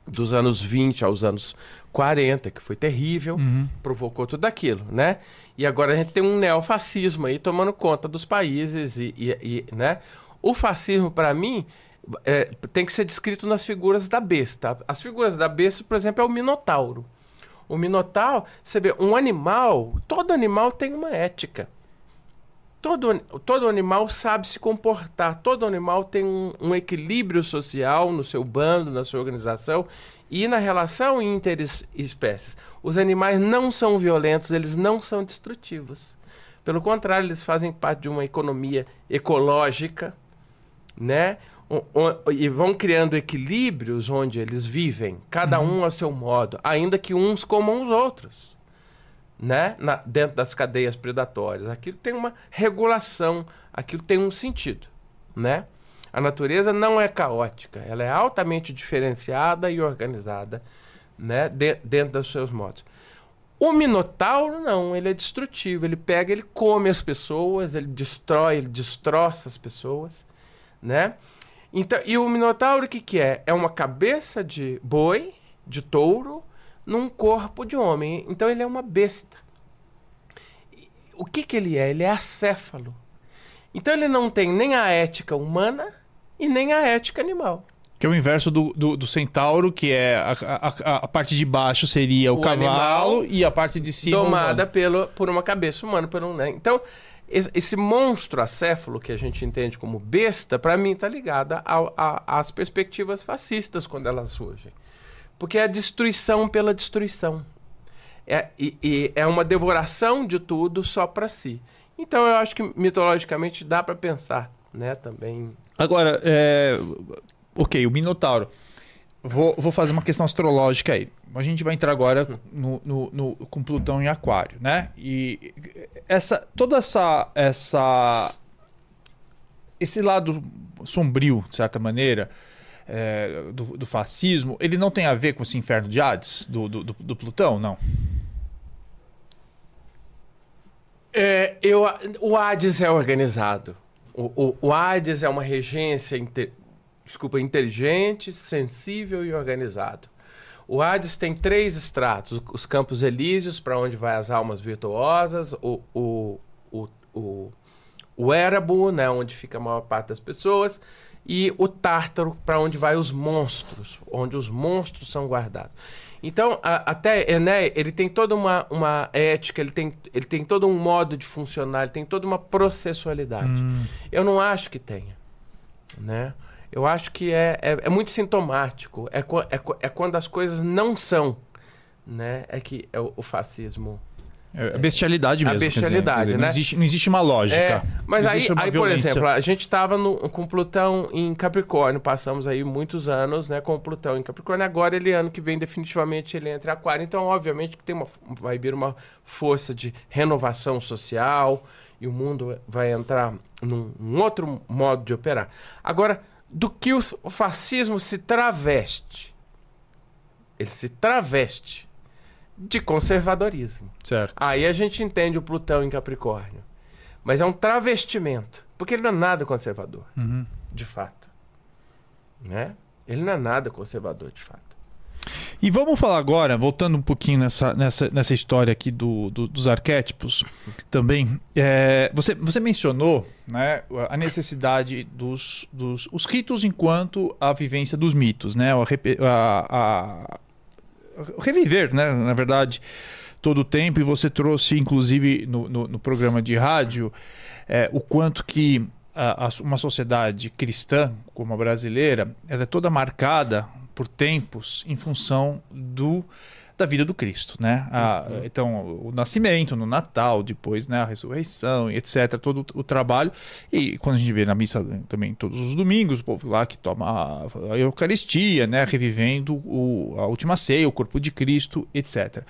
dos anos 20 aos anos 40, que foi terrível, provocou tudo aquilo, né? E agora a gente tem um neofascismo aí tomando conta dos países e, e- e, né? O fascismo, para mim, é, tem que ser descrito nas figuras da besta. As figuras da besta, por exemplo, é o minotauro. O minotauro, você vê, um animal, todo animal tem uma ética. Todo, todo animal sabe se comportar, todo animal tem um, um equilíbrio social no seu bando, na sua organização e na relação interespécies. Os animais não são violentos, eles não são destrutivos. Pelo contrário, eles fazem parte de uma economia ecológica, né? E vão criando equilíbrios onde eles vivem, cada uhum. um a seu modo, ainda que uns comam os outros, né? Na, dentro das cadeias predatórias. Aquilo tem uma regulação, aquilo tem um sentido, né? A natureza não é caótica, ela é altamente diferenciada e organizada, né? De, dentro dos seus modos. O Minotauro não, ele é destrutivo, ele pega, ele come as pessoas, ele destrói, ele destroça as pessoas, né? Então, e o Minotauro o que, que é? É uma cabeça de boi, de touro, num corpo de homem. Então ele é uma besta. O que, que ele é? Ele é acéfalo. Então ele não tem nem a ética humana e nem a ética animal. Que é o inverso do, do, do centauro, que é a, a, a, parte de baixo seria o, o cavalo e a parte de cima. Domada pelo, por uma cabeça humana. Por um, né? Então, esse monstro acéfalo que a gente entende como besta, para mim está ligada às perspectivas fascistas quando elas surgem. Porque é a destruição pela destruição. É, e, e é uma devoração de tudo só para si. Então eu acho que mitologicamente dá para pensar né, também. Agora, é... ok, o Minotauro. Vou, vou fazer uma questão astrológica aí. A gente vai entrar agora no, no, no, com Plutão em Aquário, né? E essa, toda essa, essa, esse lado sombrio, de certa maneira, é, do, do, fascismo, ele não tem a ver com esse inferno de Hades do, do, do Plutão, não? É, eu, o Hades é organizado. O, o, o Hades é uma regência desculpa, inteligente, sensível e organizado. O Hades tem três estratos: os campos elíseos, para onde vai as almas virtuosas, o, o, o, o, o Érabo, né, onde fica a maior parte das pessoas, e o Tártaro, para onde vai os monstros, onde os monstros são guardados. Então, a, até Ené, ele tem toda uma, uma ética, ele tem, ele tem todo um modo de funcionar, ele tem toda uma processualidade. Hum. Eu não acho que tenha, né? Eu acho que é, é, é muito sintomático. É, é, é, quando as coisas não são, né? É que é o, o fascismo. É a bestialidade mesmo. A bestialidade, dizer, né? Não existe, não existe uma lógica. É, mas aí, aí por exemplo, a gente estava com Plutão em Capricórnio, passamos aí muitos anos né, com Plutão em Capricórnio. Agora, ele, ano que vem, definitivamente, ele entra em Aquário. Então, obviamente, que tem uma, vai vir uma força de renovação social e o mundo vai entrar num, num outro modo de operar. Agora, do que o fascismo se traveste. Ele se traveste de conservadorismo. Certo. Aí a gente entende o Plutão em Capricórnio. Mas é um travestimento. Porque ele não é nada conservador, uhum. de fato. Né? Ele não é nada conservador, de fato. E vamos falar agora, voltando um pouquinho nessa, nessa, nessa história aqui do, do dos arquétipos também. É, você, você mencionou né, a necessidade dos, dos os ritos enquanto a vivência dos mitos, né? A, a, a reviver, né, na verdade, todo o tempo. E você trouxe, inclusive, no, no, no programa de rádio, é, o quanto que uma sociedade cristã como a brasileira ela é toda marcada por tempos em função do da vida do Cristo, né? A, uhum. Então, o nascimento, no Natal, depois né, a ressurreição, etc., todo o trabalho. E quando a gente vê na missa também todos os domingos, o povo lá que toma a, Eucaristia, né, revivendo o, a última ceia, o corpo de Cristo, etc.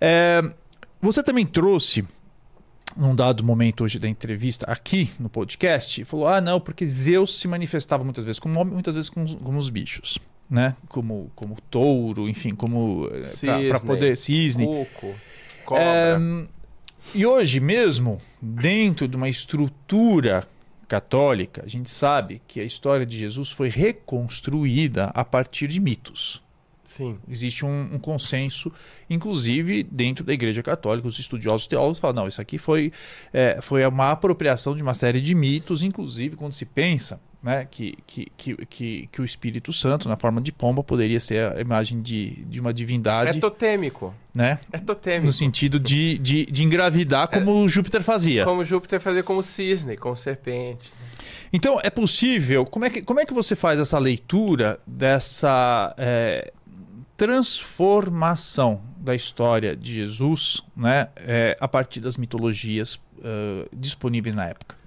É, você também trouxe num dado momento hoje da entrevista aqui no podcast, falou: ah, não, porque Zeus se manifestava muitas vezes como homem, muitas vezes como, como os bichos né? Como, como touro, enfim, como eh, para poder cisne. Cuco, cobra. É, e hoje mesmo, dentro de uma estrutura católica, a gente sabe que a história de Jesus foi reconstruída a partir de mitos. Sim. Existe um, um, consenso, inclusive dentro da Igreja Católica, os estudiosos teólogos falam: não, isso aqui foi, é, foi uma apropriação de uma série de mitos, inclusive quando se pensa né, que, que, que, que, que o Espírito Santo, na forma de pomba, poderia ser a imagem de, de uma divindade. É totêmico. Né? É totêmico. No sentido de, de, de engravidar como é, Júpiter fazia. Como Júpiter fazia como cisne, como serpente. Então, é possível. Como é que, como é que você faz essa leitura dessa é, transformação da história de Jesus né, é, a partir das mitologias uh, disponíveis na época?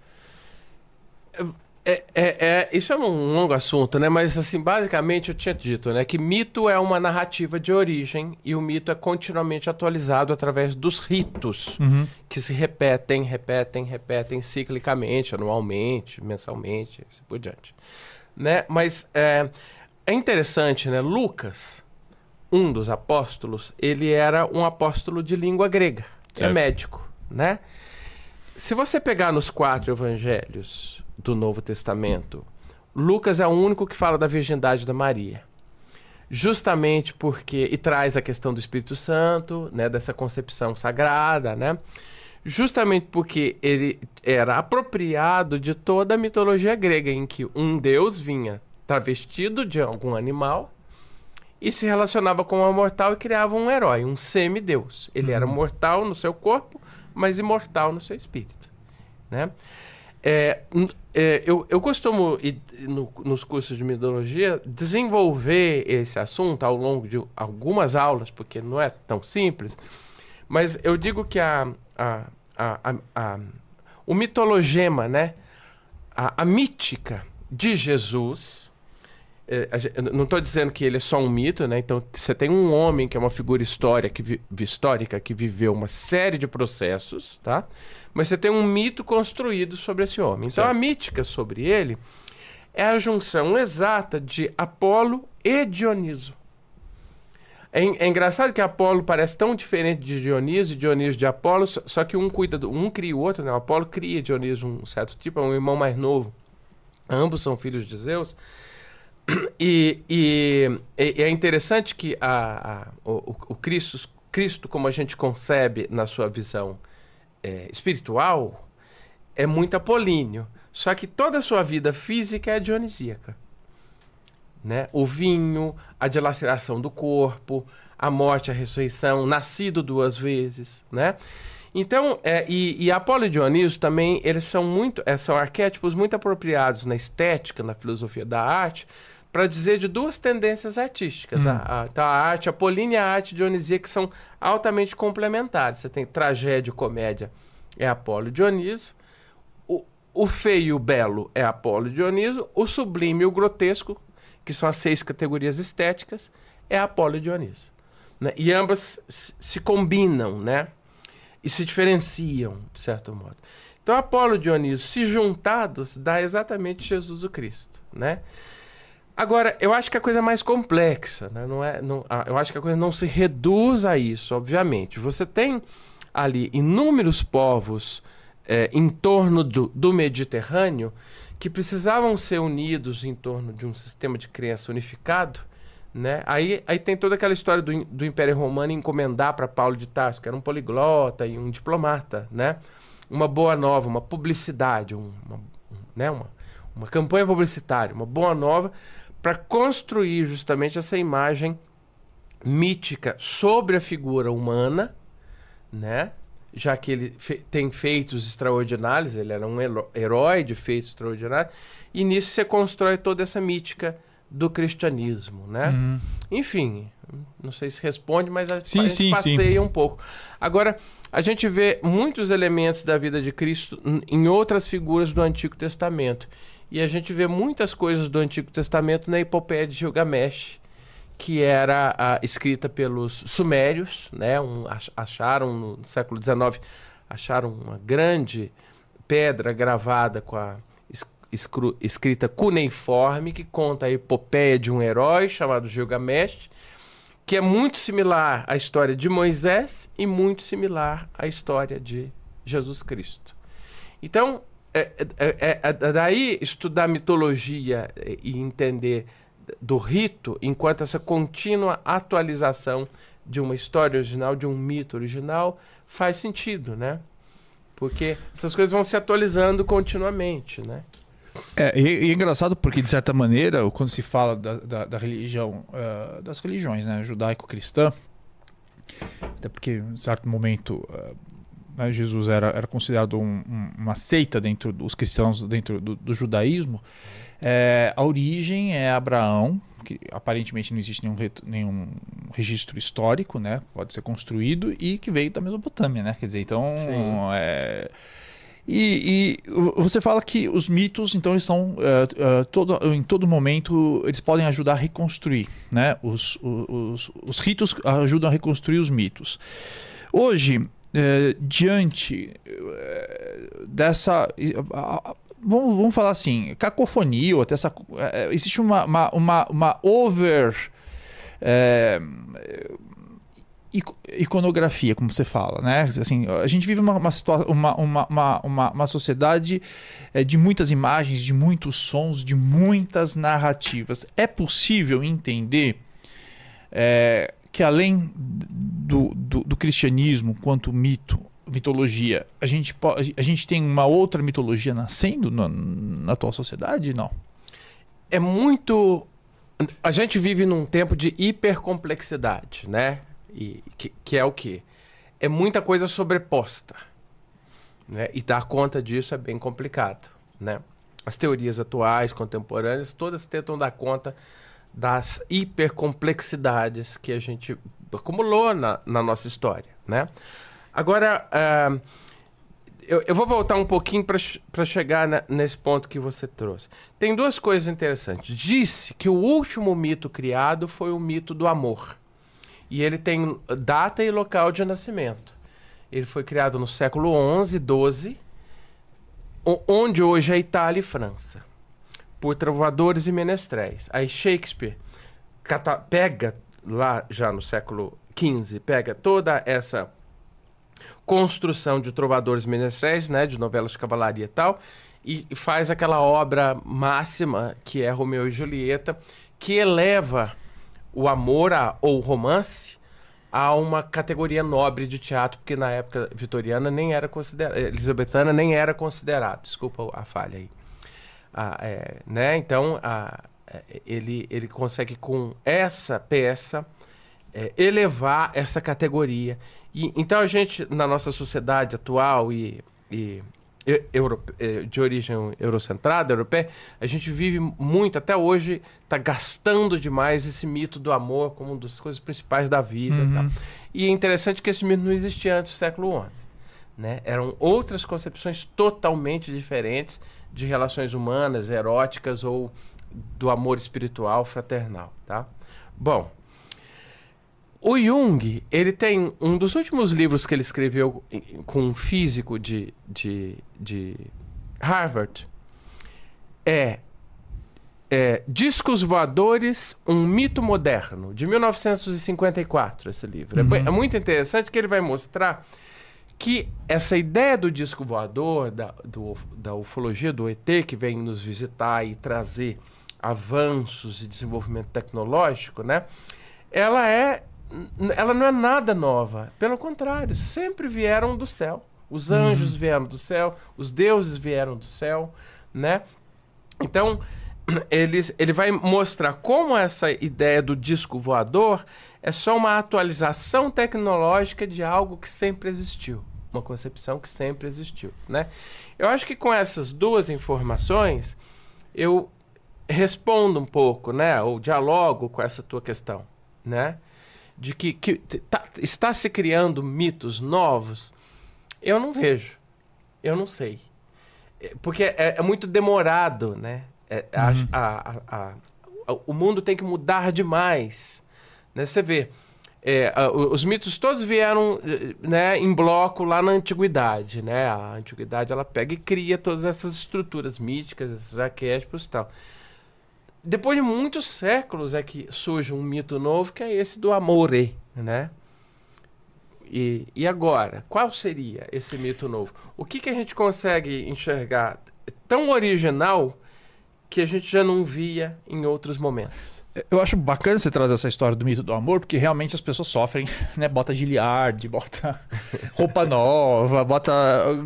É, é, é, isso é um longo assunto, né? Mas, assim, basicamente eu tinha dito, né? Que mito é uma narrativa de origem e o mito é continuamente atualizado através dos ritos Uhum. que se repetem, repetem, repetem ciclicamente, anualmente, mensalmente, assim por diante. Né? Mas é, é interessante, né? Lucas, um dos apóstolos, ele era um apóstolo de língua grega, é Certo. médico, né? Se você pegar nos quatro evangelhos do Novo Testamento, Lucas é o único que fala da virgindade da Maria. Justamente porque e traz a questão do Espírito Santo, né, dessa concepção sagrada, né? Justamente porque ele era apropriado de toda a mitologia grega em que um deus vinha travestido de algum animal e se relacionava com uma mortal e criava um herói, um semideus. Ele era mortal no seu corpo, mas imortal no seu espírito, né? É, é, eu, eu costumo, no- nos cursos de mitologia, desenvolver esse assunto ao longo de algumas aulas, porque não é tão simples, mas eu digo que a, a, a, a- o mitologema, né? a mítica de Jesus. É, a eu não estou dizendo que ele é só um mito, né? Então você tem um homem que é uma figura história que histórica que viveu uma série de processos, tá? Mas você tem um mito construído sobre esse homem. Então a Certo. mítica sobre ele é a junção exata de Apolo e Dioniso. É, é engraçado que Apolo parece tão diferente de Dioniso e Dioniso de Apolo, só, só que um cuida do, um cria o outro, né? O Apolo cria Dioniso um certo tipo, é um irmão mais novo. Ambos são filhos de Zeus. E, e- e é interessante que a, a- o, o- Cristo, Cristo, como a gente concebe na sua visão é, espiritual, é muito apolíneo. Só que toda a sua vida física é dionisíaca. Né? O vinho, a dilaceração do corpo, a morte, a ressurreição, nascido duas vezes, né? Então, é, e, e Apolo e também, eles são muito, é, são arquétipos muito apropriados na estética, na filosofia da arte, para dizer de duas tendências artísticas. A, a, então, a arte apolínea e a arte dionisíaca que são altamente complementares. Você tem tragédia e comédia, é Apolo e Dioniso. O, o feio e o belo é Apolo e Dioniso. O sublime e o grotesco, que são as seis categorias estéticas, é Apolo e Dioniso. Né? E ambas se se combinam, né? E se diferenciam, de certo modo. Então, Apolo e Dioniso, se juntados, dá exatamente Jesus o Cristo, né? Agora, eu acho que a coisa é mais complexa, né? Não é, não, eu acho que a coisa não se reduz a isso, obviamente. Você tem ali inúmeros povos eh, em torno do, do Mediterrâneo que precisavam ser unidos em torno de um sistema de crença unificado, né? Aí, aí tem toda aquela história do, do Império Romano encomendar para Paulo de Tarso, que era um poliglota e um diplomata, né? Uma boa nova, uma publicidade, um- uma, um, né? uma, uma campanha publicitária, uma boa nova para construir justamente essa imagem mítica sobre a figura humana, né? Já que ele fe- tem feitos extraordinários, ele era um herói de feitos extraordinários, e nisso você constrói toda essa mítica do cristianismo, né? Uhum. Enfim, não sei se responde, mas a, Sim, gente sim, sim. passeia um pouco. Agora, a gente vê muitos elementos da vida de Cristo em outras figuras do Antigo Testamento. E a gente vê muitas coisas do Antigo Testamento na epopeia de Gilgamesh, que era ah, escrita pelos sumérios, né? Um, ach- acharam no século XIX, acharam uma grande pedra gravada com a es- escru- escrita cuneiforme que conta a epopeia de um herói chamado Gilgamesh, que é muito similar à história de Moisés e muito similar à história de Jesus Cristo. Então, é, é- é- é daí estudar mitologia e entender do rito enquanto essa contínua atualização de uma história original, de um mito original, faz sentido, né? Porque essas coisas vão se atualizando continuamente, né? É, e, e é engraçado porque, de certa maneira, quando se fala da, da, da religião, eh, das religiões, né, judaico-cristã, até porque, em certo momento, eh, né, Jesus era, era considerado um- um- uma seita dentro dos cristãos, dentro do, do judaísmo, eh, a origem é Abraão, que aparentemente não existe nenhum, nenhum registro histórico, né, pode ser construído, e que veio da Mesopotâmia, né, quer dizer, então, é, E, e você fala que os mitos, então, eles são uh, uh, todo, em todo momento eles podem ajudar a reconstruir, né? Os, os, os ritos ajudam a reconstruir os mitos. Hoje, uh, diante dessa vamos, vamos falar assim, cacofonia, ou até essa, existe uma, uma, uma, uma over é, iconografia, como você fala, né? Assim, a gente vive uma, uma, uma, uma, uma, sociedade é, de muitas imagens, de muitos sons, de muitas narrativas. É possível entender é, que além do, do, do, cristianismo quanto mito, mitologia, a gente, a gente tem uma outra mitologia nascendo na, na atual sociedade? Não. É muito. A gente vive num tempo de hipercomplexidade, né? E, que, que é o quê? É muita coisa sobreposta. Né? E dar conta disso é bem complicado. Né? As teorias atuais, contemporâneas, todas tentam dar conta das hipercomplexidades que a gente acumulou na, na nossa história. Né? Agora, uh, eu, eu, vou voltar um pouquinho para chegar na, nesse ponto que você trouxe. Tem duas coisas interessantes. Disse que o último mito criado foi o mito do amor e ele tem data e local de nascimento. Ele foi criado no século XI, XII, onde hoje é Itália e França, por trovadores e menestréis. Aí Shakespeare pega lá já no século XV, pega toda essa construção de trovadores e menestréis, né, de novelas de cavalaria e tal, e faz aquela obra máxima que é Romeu e Julieta, que eleva o amor a, ou romance a uma categoria nobre de teatro, porque na época vitoriana nem era considerado, elisabetana nem era considerado, desculpa a falha aí. Ah, é, né? Então, ah, ele, ele consegue com essa peça é, elevar essa categoria. E, então a gente, na nossa sociedade atual e, e eh, de origem eurocentrada, europeia, a gente vive muito, até hoje, está gastando demais esse mito do amor como uma das coisas principais da vida. Uhum. E é interessante que esse mito não existia antes do século XI. Né? Eram outras concepções totalmente diferentes de relações humanas, eróticas ou do amor espiritual, fraternal. Tá? Bom, o Jung, ele tem um dos últimos livros que ele escreveu com um físico de, de, de Harvard é, é Discos Voadores, um mito moderno, de 1954, esse livro. É uhum. É, é muito interessante que ele vai mostrar que essa ideia do disco voador, da, do, da ufologia do ET, que vem nos visitar e trazer avanços e desenvolvimento tecnológico, né? Ela é ela não é nada nova. Pelo contrário, sempre vieram do céu. Os uhum. anjos uhum. vieram do céu, os deuses vieram do céu, né? Então, ele, ele vai mostrar como essa ideia do disco voador é só uma atualização tecnológica de algo que sempre existiu. Uma concepção que sempre existiu, né? Eu acho que com essas duas informações, eu respondo um pouco, né? Ou dialogo com essa tua questão, né? de que, que tá, está se criando mitos novos, eu não vejo. Eu não sei. É, porque é, é muito demorado, né? É, uhum. a, a, a, o mundo tem que mudar demais. Né? Você vê, é, os mitos todos vieram né, em bloco lá na antiguidade, né? A antiguidade ela pega e cria todas essas estruturas míticas, esses arquétipos e tal. Depois de muitos séculos é que surge um mito novo que é esse do amore, né? E, e agora, qual seria esse mito novo? O que, que a gente consegue enxergar tão original que a gente já não via em outros momentos? Eu acho bacana você trazer essa história do mito do amor, porque realmente as pessoas sofrem, né? Bota Giliard, bota roupa nova, bota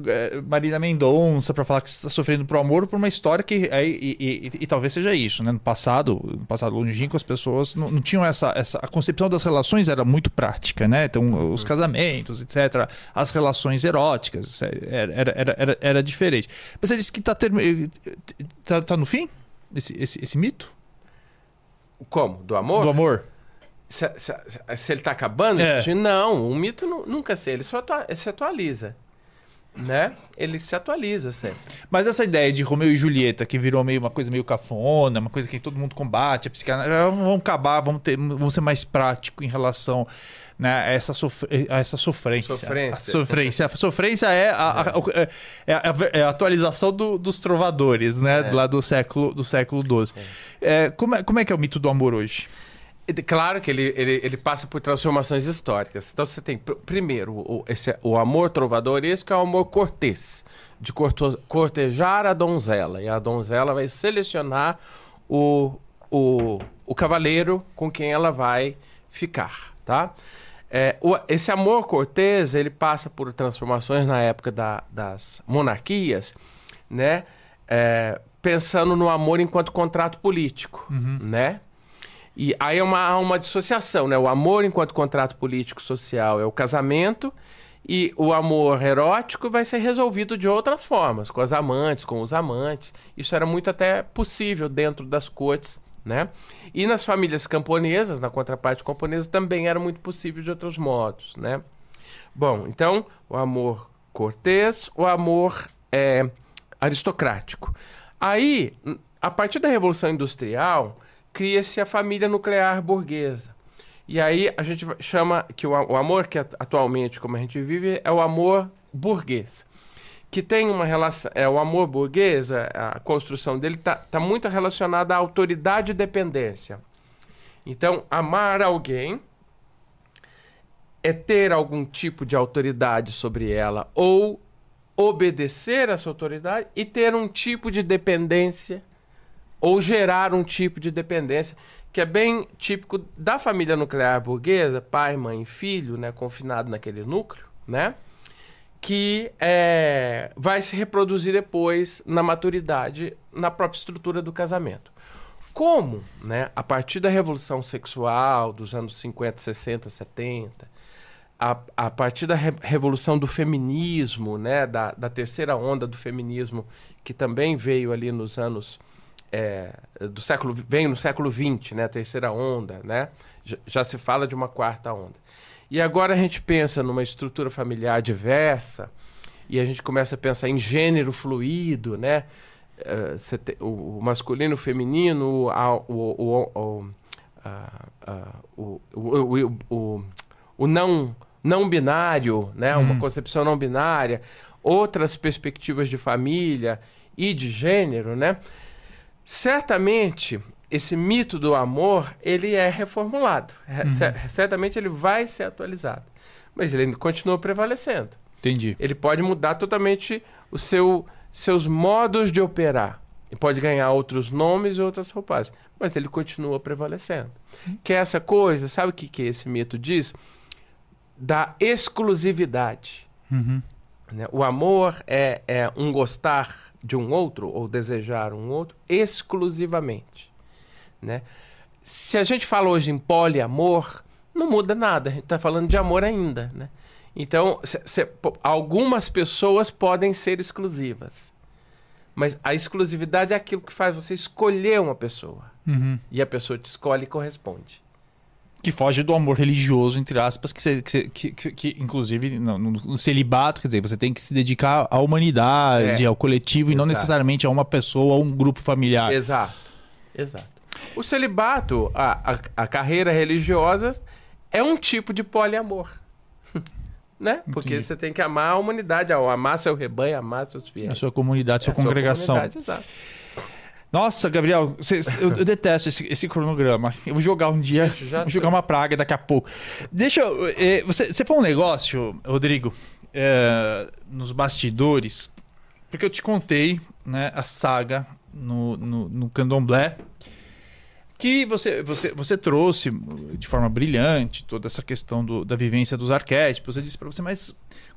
é, Marina Mendonça para falar que está sofrendo pro amor por uma história que. É, e, e, e, e, talvez seja isso, né? No passado, no passado longínquo, as pessoas não, não, tinham essa, essa. A concepção das relações era muito prática, né? Então, os casamentos, etc., as relações eróticas, era, era, era, era, era diferente. Mas você disse que está term... tá, tá no fim? Esse, esse, esse mito? Como? Do amor? Do amor. Se, se, se ele está acabando? É. Não, o mito nunca se ele se, atua, se atualiza. Né? Ele se atualiza sempre. Mas essa ideia de Romeu e Julieta, que virou meio uma coisa meio cafona, uma coisa que todo mundo combate, a psicanálise, vamos acabar, vamos, ter, vamos ser mais prático em relação né, a, essa sofre, a essa sofrência. Sofrência. A sofrência. A sofrência é a, a, é a, é a atualização do, dos trovadores, né? É. Lá do século, do século XII. É, como, é, como é que é o mito do amor hoje? Claro que ele, ele, ele passa por transformações históricas. Então você tem, pr- primeiro, o, esse, o amor trovadoresco é o amor cortês, de corto- cortejar a donzela. E a donzela vai selecionar o, o, o cavaleiro com quem ela vai ficar, tá? É, o- esse amor cortês, ele passa por transformações na época da- das monarquias, né? É, pensando no amor enquanto contrato político, né? E aí é uma, há uma dissociação, né? O amor enquanto contrato político social é o casamento e o amor erótico vai ser resolvido de outras formas, com as amantes, com os amantes. Isso era muito até possível dentro das cortes, né? E nas famílias camponesas, na contraparte camponesa, também era muito possível de outros modos, né? Bom, então, o amor cortês, o amor é, aristocrático. Aí, a partir da Revolução Industrial, cria-se a família nuclear burguesa. E aí a gente chama que o, amor que at- atualmente, como a gente vive, é o amor burguês. Que tem uma relação. É, o amor burguês, a construção dele está tá muito relacionada à autoridade e dependência. Então, amar alguém é ter algum tipo de autoridade sobre ela ou obedecer essa autoridade e ter um tipo de dependência ou gerar um tipo de dependência que é bem típico da família nuclear burguesa, pai, mãe filho, né, confinado naquele núcleo, né, que é, vai se reproduzir depois na maturidade, na própria estrutura do casamento. Como, né, a partir da revolução sexual dos anos 50, 60, 70, a, a partir da re- revolução do feminismo, né, da, da terceira onda do feminismo, que também veio ali nos anos é, do século, veio no século XX, né, a terceira onda, né, já, já se fala de uma quarta onda. E agora a gente pensa numa estrutura familiar diversa e a gente começa a pensar em gênero fluido, né, você te- o, o masculino, o feminino, a- o, o, a- a- o, o, o, o, não, não binário, né? uma concepção não binária, outras perspectivas de família e de gênero, né? Certamente esse mito do amor ele é reformulado, cer- certamente ele vai ser atualizado, mas ele continua prevalecendo. Entendi. Ele pode mudar totalmente os seu, seus modos de operar. E pode ganhar outros nomes e outras roupagens. Mas ele continua prevalecendo. Que é essa coisa, sabe o que, que esse mito diz? Da exclusividade. Uhum. né? O amor é, é um gostar de um outro ou desejar um outro exclusivamente. Né? Se a gente fala hoje em poliamor, não muda nada. A gente está falando de amor ainda. Né? Então, algumas pessoas podem ser exclusivas. Mas a exclusividade é aquilo que faz você escolher uma pessoa. Uhum. E a pessoa te escolhe e corresponde. Que foge do amor religioso, entre aspas, que, que, que, que- que, inclusive, no, no- celibato, quer dizer, você tem que se dedicar à humanidade, É. ao coletivo, e não Exato. necessariamente a uma pessoa ou um grupo familiar. Exato. Exato. O celibato, a, a, a carreira religiosa, é um tipo de poliamor. né? Porque Entendi. você tem que amar a humanidade, amar seu rebanho, amar seus fiéis. A sua comunidade, sua É a sua congregação. comunidade, exato. Nossa, Gabriel, cê- cê- eu, eu detesto esse, esse cronograma. Eu vou jogar um dia, Gente, vou jogar uma praga daqui a pouco. Deixa eu. eh, você, você falou um negócio, Rodrigo, eh, nos bastidores, porque eu te contei né, a saga no, no, no Candomblé. Que você, você, você trouxe de forma brilhante toda essa questão do- da vivência dos arquétipos. Eu disse para você, mas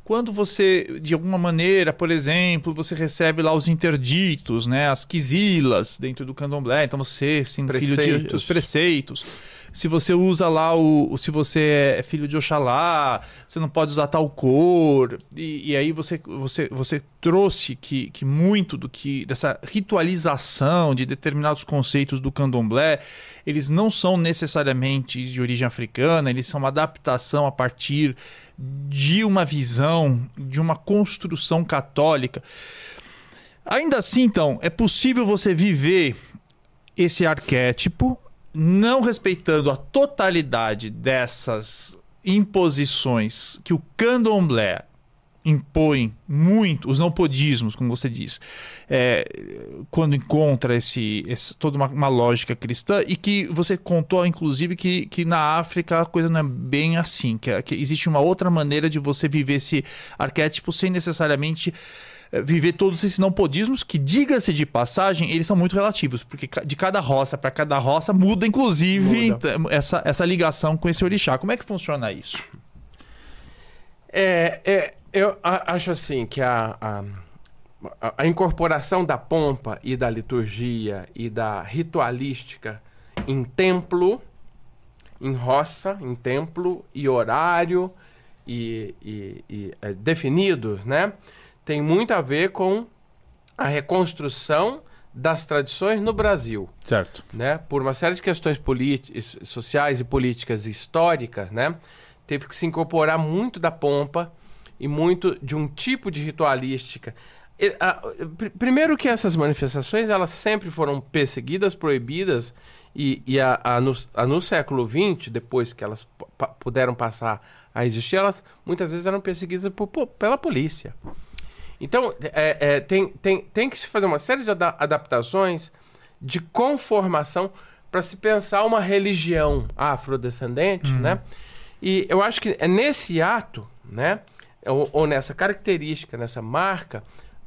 quando você, de alguma maneira, por exemplo, você recebe lá os interditos, né, as quisilas dentro do candomblé, então você, sendo filho de os preceitos. Se você usa lá o, se você é filho de Oxalá, você não pode usar tal cor. E, e aí você, você, você trouxe que, que muito do que dessa ritualização de determinados conceitos do candomblé, eles não são necessariamente de origem africana, eles são uma adaptação a partir de uma visão, de uma construção católica. Ainda assim, então, é possível você viver esse arquétipo não respeitando a totalidade dessas imposições que o candomblé impõe muito, os não podismos, como você diz, é, quando encontra esse, esse toda uma, uma, lógica cristã e que você contou, inclusive, que, que na África a coisa não é bem assim, que, que existe uma outra maneira de você viver esse arquétipo sem necessariamente viver todos esses não podismos que, diga-se de passagem, eles são muito relativos, porque de cada roça para cada roça muda, inclusive, muda. Essa, essa ligação com esse orixá. Como é que funciona isso? É, é, eu acho assim que a, a, a, incorporação da pompa e da liturgia e da ritualística em templo, em roça, em templo e horário e, e, e é, definidos, né? Tem muito a ver com a reconstrução das tradições no Brasil. Certo. Né? Por uma série de questões sociais e políticas históricas, né? Teve que se incorporar muito da pompa e muito de um tipo de ritualística. E, a, primeiro que essas manifestações elas sempre foram perseguidas, proibidas e, e a, a, no, no, século XX, depois que elas puderam passar a existir, elas muitas vezes eram perseguidas por, por, pela polícia. Então, é, é, tem, tem, tem que se fazer uma série de adaptações de conformação para se pensar uma religião afrodescendente, uhum. né? E eu acho que é nesse ato, né? ou, ou nessa característica, nessa marca,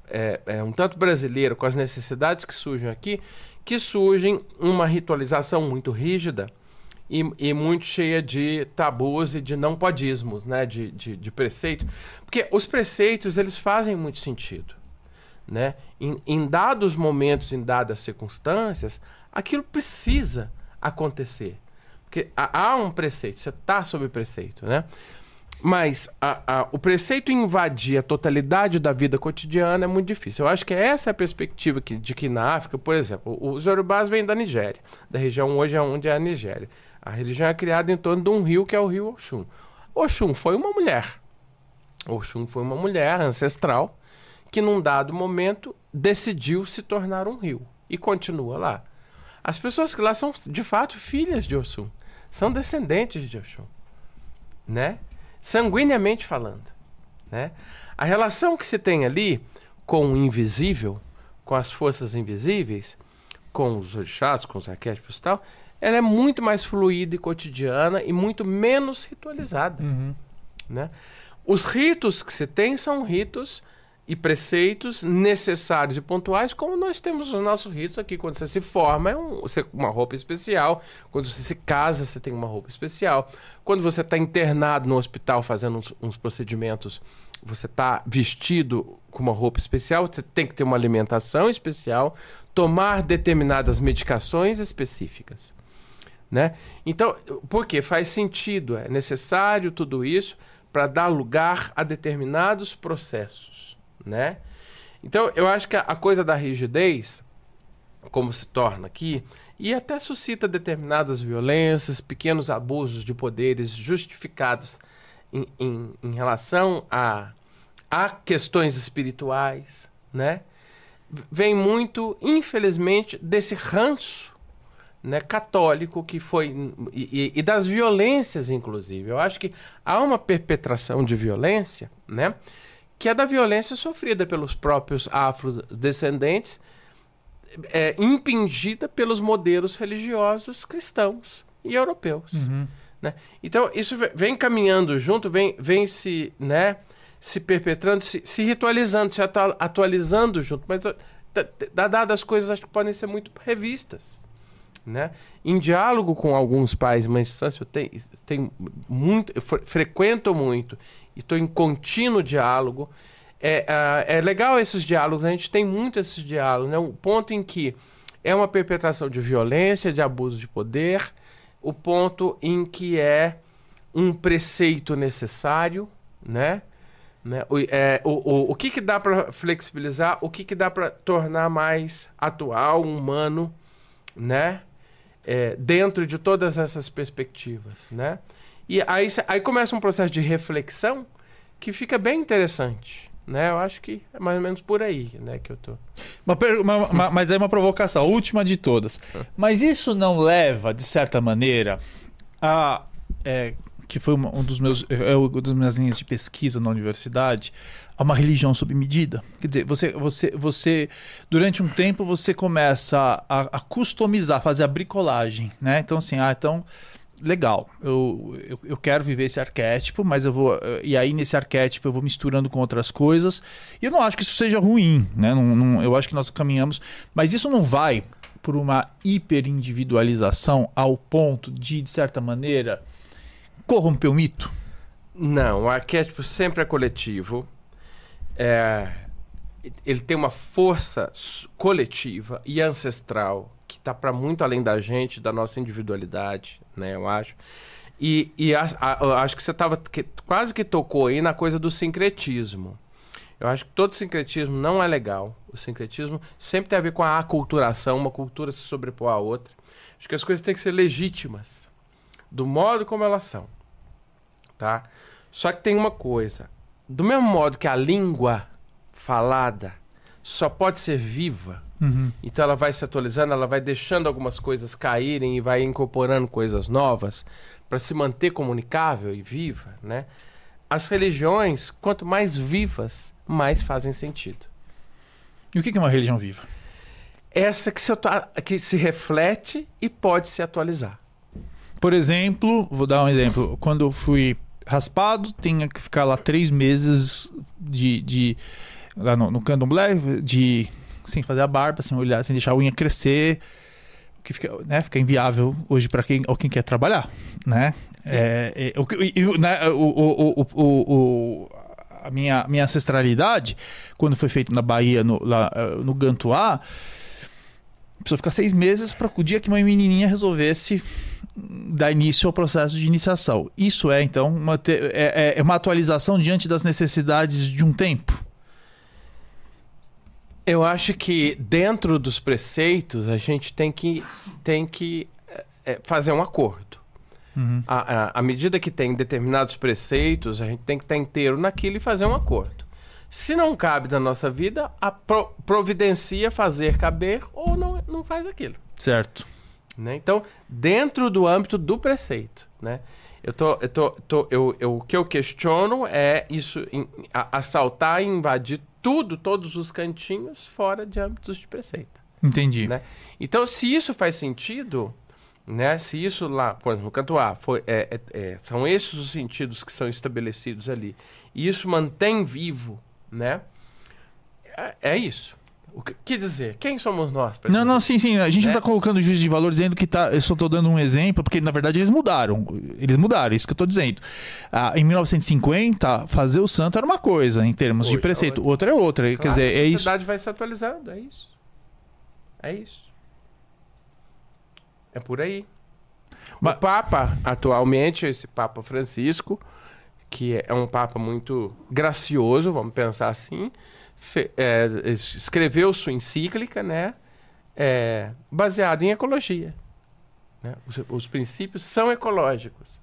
é, é, um tanto brasileira, com as necessidades que surgem aqui, que surgem uma ritualização muito rígida e, e muito cheia de tabus e de não podismos, né? de, de, de preceitos. Porque os preceitos, eles fazem muito sentido. Né? Em, em dados momentos, em dadas circunstâncias, aquilo precisa acontecer. Porque há um preceito, você está sob preceito, né? Mas a, a, o preceito invadir a totalidade da vida cotidiana é muito difícil. Eu acho que essa é a perspectiva que, de que na África, por exemplo, os Yorubás vêm da Nigéria, da região hoje é onde é a Nigéria. A religião é criada em torno de um rio que é o rio Oxum. Oxum foi uma mulher. Oxum foi uma mulher ancestral que num dado momento decidiu se tornar um rio e continua lá. As pessoas que lá são de fato filhas de Oxum, são descendentes de Oxum, né? sanguineamente falando. Né? A relação que se tem ali com o invisível, com as forças invisíveis, com os orixás, com os arquétipos e tal, ela é muito mais fluida e cotidiana e muito menos ritualizada. Uhum. Né? Os ritos que se tem são ritos e preceitos necessários e pontuais, como nós temos os nossos ritos aqui. Quando você se forma, é um, você, uma roupa especial. Quando você se casa, você tem uma roupa especial. Quando você está internado no hospital fazendo uns, uns procedimentos, você está vestido com uma roupa especial. Você tem que ter uma alimentação especial, tomar determinadas medicações específicas. Né? Então, porque faz sentido, é necessário tudo isso para dar lugar a determinados processos né? Então, eu acho que a, a coisa da rigidez, como se torna aqui, e até suscita determinadas violências, pequenos abusos de poderes justificados em, em, em relação a, a questões espirituais, né? Vem muito, infelizmente, desse ranço né, católico que foi. E, e, das violências, inclusive. Eu acho que há uma perpetração de violência, né? que é da violência sofrida pelos próprios afrodescendentes, é, impingida pelos modelos religiosos cristãos e europeus. Uhum. Né? Então, isso vem caminhando junto, vem, vem se, né, se perpetrando, se, se ritualizando, se atualizando junto, mas dadas as coisas acho que podem ser muito revistas. Né? Em diálogo com alguns pais, mas eu tenho, tenho muito, frequento muito e estou em contínuo diálogo. É, é, é, legal esses diálogos, a gente tem muito esses diálogos, né? O ponto em que é uma perpetração de violência, de abuso de poder, o ponto em que é um preceito necessário, né? né? O, é, o, o, o que, que dá para flexibilizar, o que, que dá para tornar mais atual, humano, né? É, dentro de todas essas perspectivas, né? E aí, aí começa um processo de reflexão que fica bem interessante. Né? Eu acho que é mais ou menos por aí né, que eu tô. Uma per- uma- uma- mas é uma provocação, a última de todas. Mas isso não leva, de certa maneira, a. é, que foi um dos meus. É uma das minhas linhas de pesquisa na universidade, a uma religião sob medida. Quer dizer, você, você, você durante um tempo você começa a, a customizar, fazer a bricolagem, né? Então, assim, ah, então. Legal, eu, eu, eu quero viver esse arquétipo, mas eu vou. eh, E aí, nesse arquétipo, eu vou misturando com outras coisas. E eu não acho que isso seja ruim, né? Não, não- eu acho que nós caminhamos. Mas isso não vai por uma hiperindividualização ao ponto de, de certa maneira, corromper o mito? Não, o arquétipo sempre é coletivo. É, ele tem uma força coletiva e ancestral que está para muito além da gente, da nossa individualidade, né? Eu acho. E, e a- a- eu acho que você tava que- quase que tocou aí na coisa do sincretismo. Eu acho que todo sincretismo não é legal. O sincretismo sempre tem a ver com a aculturação, uma cultura se sobrepor à outra. Acho que as coisas têm que ser legítimas, do modo como elas são tá? Só que tem uma coisa. Do mesmo modo que a língua falada só pode ser viva, então ela vai se atualizando, ela vai deixando algumas coisas caírem e vai incorporando coisas novas para se manter comunicável e viva, né? As religiões, quanto mais vivas, mais fazem sentido. E o que é uma religião viva? Essa que se, que se reflete e pode se atualizar. Por exemplo, vou dar um exemplo. Quando eu fui raspado, tinha que ficar lá três meses de. de lá no, no candomblé, de. sem fazer a barba, sem olhar, sem deixar a unha crescer. Que fica, né, fica inviável hoje para quem, ou quem quer trabalhar, né? É, é, o, que- o- né, o, o, o, o- o- a minha, minha ancestralidade, quando foi feito na Bahia, no, lá, eh, no Gantuá, precisou ficar seis meses para o dia que uma menininha resolvesse dar início ao processo de iniciação. Isso é, então, uma, te- é, é- é uma atualização diante das necessidades de um tempo. Eu acho que dentro dos preceitos a gente tem que, tem que é, é, fazer um acordo. À, à- à medida que tem determinados preceitos, a gente tem que estar inteiro naquilo e fazer um acordo. Se não cabe na nossa vida, a pro- providencia fazer caber ou não, não faz aquilo. Certo. né? Então, dentro do âmbito do preceito, né? Eu tô, eu tô, tô- eu, eu- o que eu questiono é isso, em- a- assaltar e invadir tudo, todos os cantinhos fora de âmbitos de preceito, Entendi. né? Então, se isso faz sentido, né? Se isso lá, por exemplo, no canto A, foi, é, é- é, são esses os sentidos que são estabelecidos ali, e isso mantém vivo, né? É, é isso. O que, que dizer? Quem somos nós? Não, dizer? não, sim, sim. A gente Né? não tá colocando juízo de valor dizendo que tá. Eu só tô dando um exemplo, porque na verdade eles mudaram. Eles mudaram, é isso que eu tô dizendo. Ah, em 1950, fazer o santo era uma coisa, em termos Hoje de é preceito. outra. Outra é outra. Quer Claro, dizer, é a isso. sociedade vai se atualizando, é isso. É isso. É por aí. Mas- O Papa, atualmente, esse Papa Francisco, que é um Papa muito gracioso, vamos pensar assim, fe- é, es- escreveu sua encíclica, né? é, baseada em ecologia. né? Os, os princípios são ecológicos.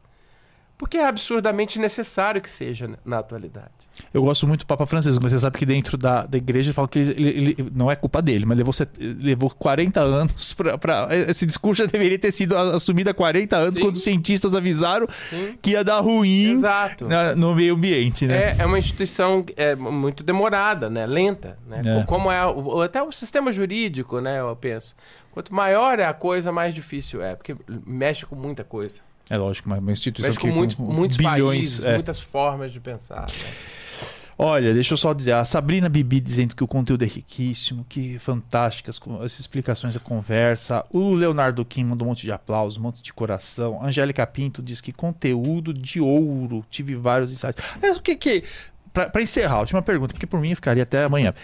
Porque é absurdamente necessário que seja na- na atualidade. Eu gosto muito do Papa Francisco, mas você sabe que dentro da, da igreja fala que ele, ele- ele- não é culpa dele, mas levou, levou 40 anos pra- Esse discurso já deveria ter sido assumido há 40 anos, Sim. quando os cientistas avisaram Sim. que ia dar ruim na- no meio ambiente, né? É, é uma instituição é, muito demorada, né? lenta. Né? É. Co- Como é o- até o sistema jurídico, né? eu penso. Quanto maior é a coisa, mais difícil é, porque mexe com muita coisa. É, lógico, uma, uma instituição que com, muito- muitos bilhões. países, é. muitas formas de pensar. né? Olha, deixa eu só dizer, a Sabrina Bibi dizendo que o conteúdo é riquíssimo, que fantásticas com as explicações da conversa. O Leonardo Kim mandou um monte de aplausos, um monte de coração. Angélica Pinto diz que conteúdo de ouro. Tive vários insights. Mas o que que para encerrar, a última pergunta, porque por mim eu ficaria até amanhã.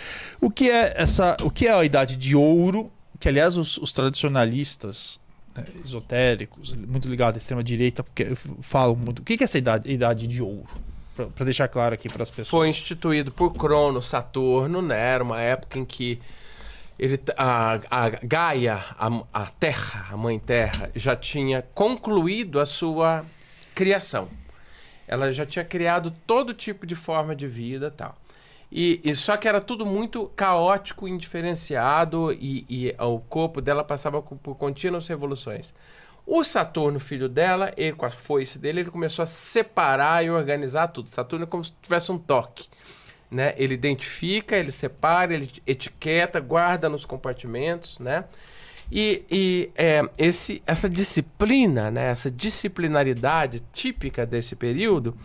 O que é essa, o que é a idade de ouro? Que aliás os, os tradicionalistas né, esotéricos, muito ligados à extrema direita, porque falam muito. O que é essa idade, idade de ouro? Para deixar claro aqui para as pessoas. Foi instituído por Crono, Saturno, né? Era uma época em que ele, a, a Gaia, a, a Terra, a Mãe Terra, já tinha concluído a sua criação. Ela já tinha criado todo tipo de forma de vida tal. E, e só que era tudo muito caótico, indiferenciado e, e o corpo dela passava por contínuas revoluções. O Saturno, filho dela, ele com a foice dele, ele começou a separar e organizar tudo. Saturno é como se tivesse um toque. Né? Ele identifica, ele separa, ele etiqueta, guarda nos compartimentos, né? E, e é, esse, essa disciplina, né? essa disciplinaridade típica desse período,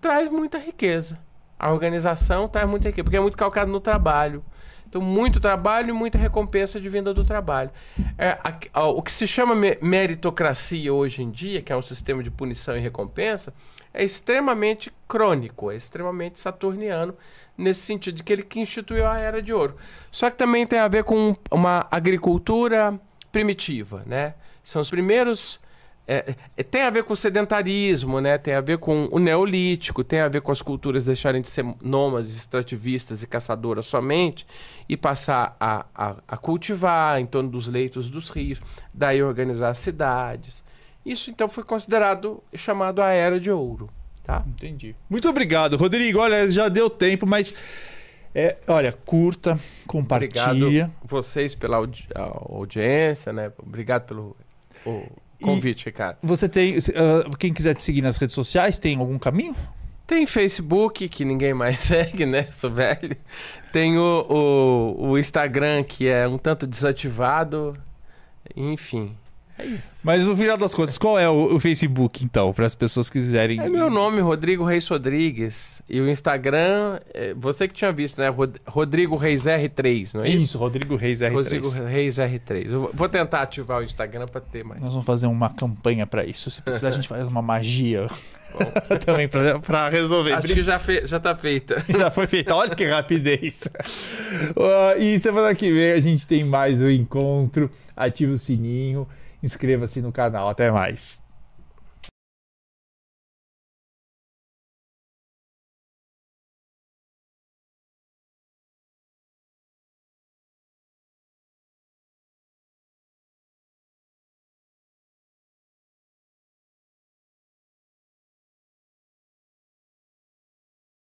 traz muita riqueza. A organização traz muita riqueza, porque é muito calcado no trabalho. Então, muito trabalho e muita recompensa de vinda do trabalho. É, a, a, o que se chama meritocracia hoje em dia, que é um sistema de punição e recompensa, é extremamente crônico, é extremamente saturniano, nesse sentido de que ele que instituiu a Era de Ouro. Só que também tem a ver com uma agricultura primitiva, né? São os primeiros é, é, tem a ver com o sedentarismo, né? Tem a ver com o neolítico, tem a ver com as culturas deixarem de ser nômades, extrativistas e caçadoras somente e passar a, a, a cultivar em torno dos leitos dos rios, daí organizar as cidades. Isso então foi considerado chamado a Era de Ouro. Tá? Entendi. Muito obrigado, Rodrigo. Olha, já deu tempo, mas é, olha, curta, compartilha. Obrigado vocês pela audi audiência, né? Obrigado pelo o convite, Ricardo. Você tem. Uh, quem quiser te seguir nas redes sociais, tem algum caminho? Tem Facebook, que ninguém mais segue, né? Sou velho. Tem o, o, o Instagram, que é um tanto desativado. Enfim, é isso. Mas no final das contas, qual é o, o Facebook, então, para as pessoas que quiserem. É meu nome, Rodrigo Reis Rodrigues. E o Instagram, é, você que tinha visto, né? Rodrigo Reis R3, não é isso? Isso, Rodrigo Reis R3. Rodrigo Reis R3. Eu vou tentar ativar o Instagram para ter mais. Nós vamos fazer uma campanha para isso. Se precisar, a gente faz uma magia. Também para resolver. Acho que já, fe já tá feita. Já foi feita. Olha que rapidez. Uh, e semana que vem a gente tem mais um encontro. Ative o sininho inscreva-se no canal. Até mais.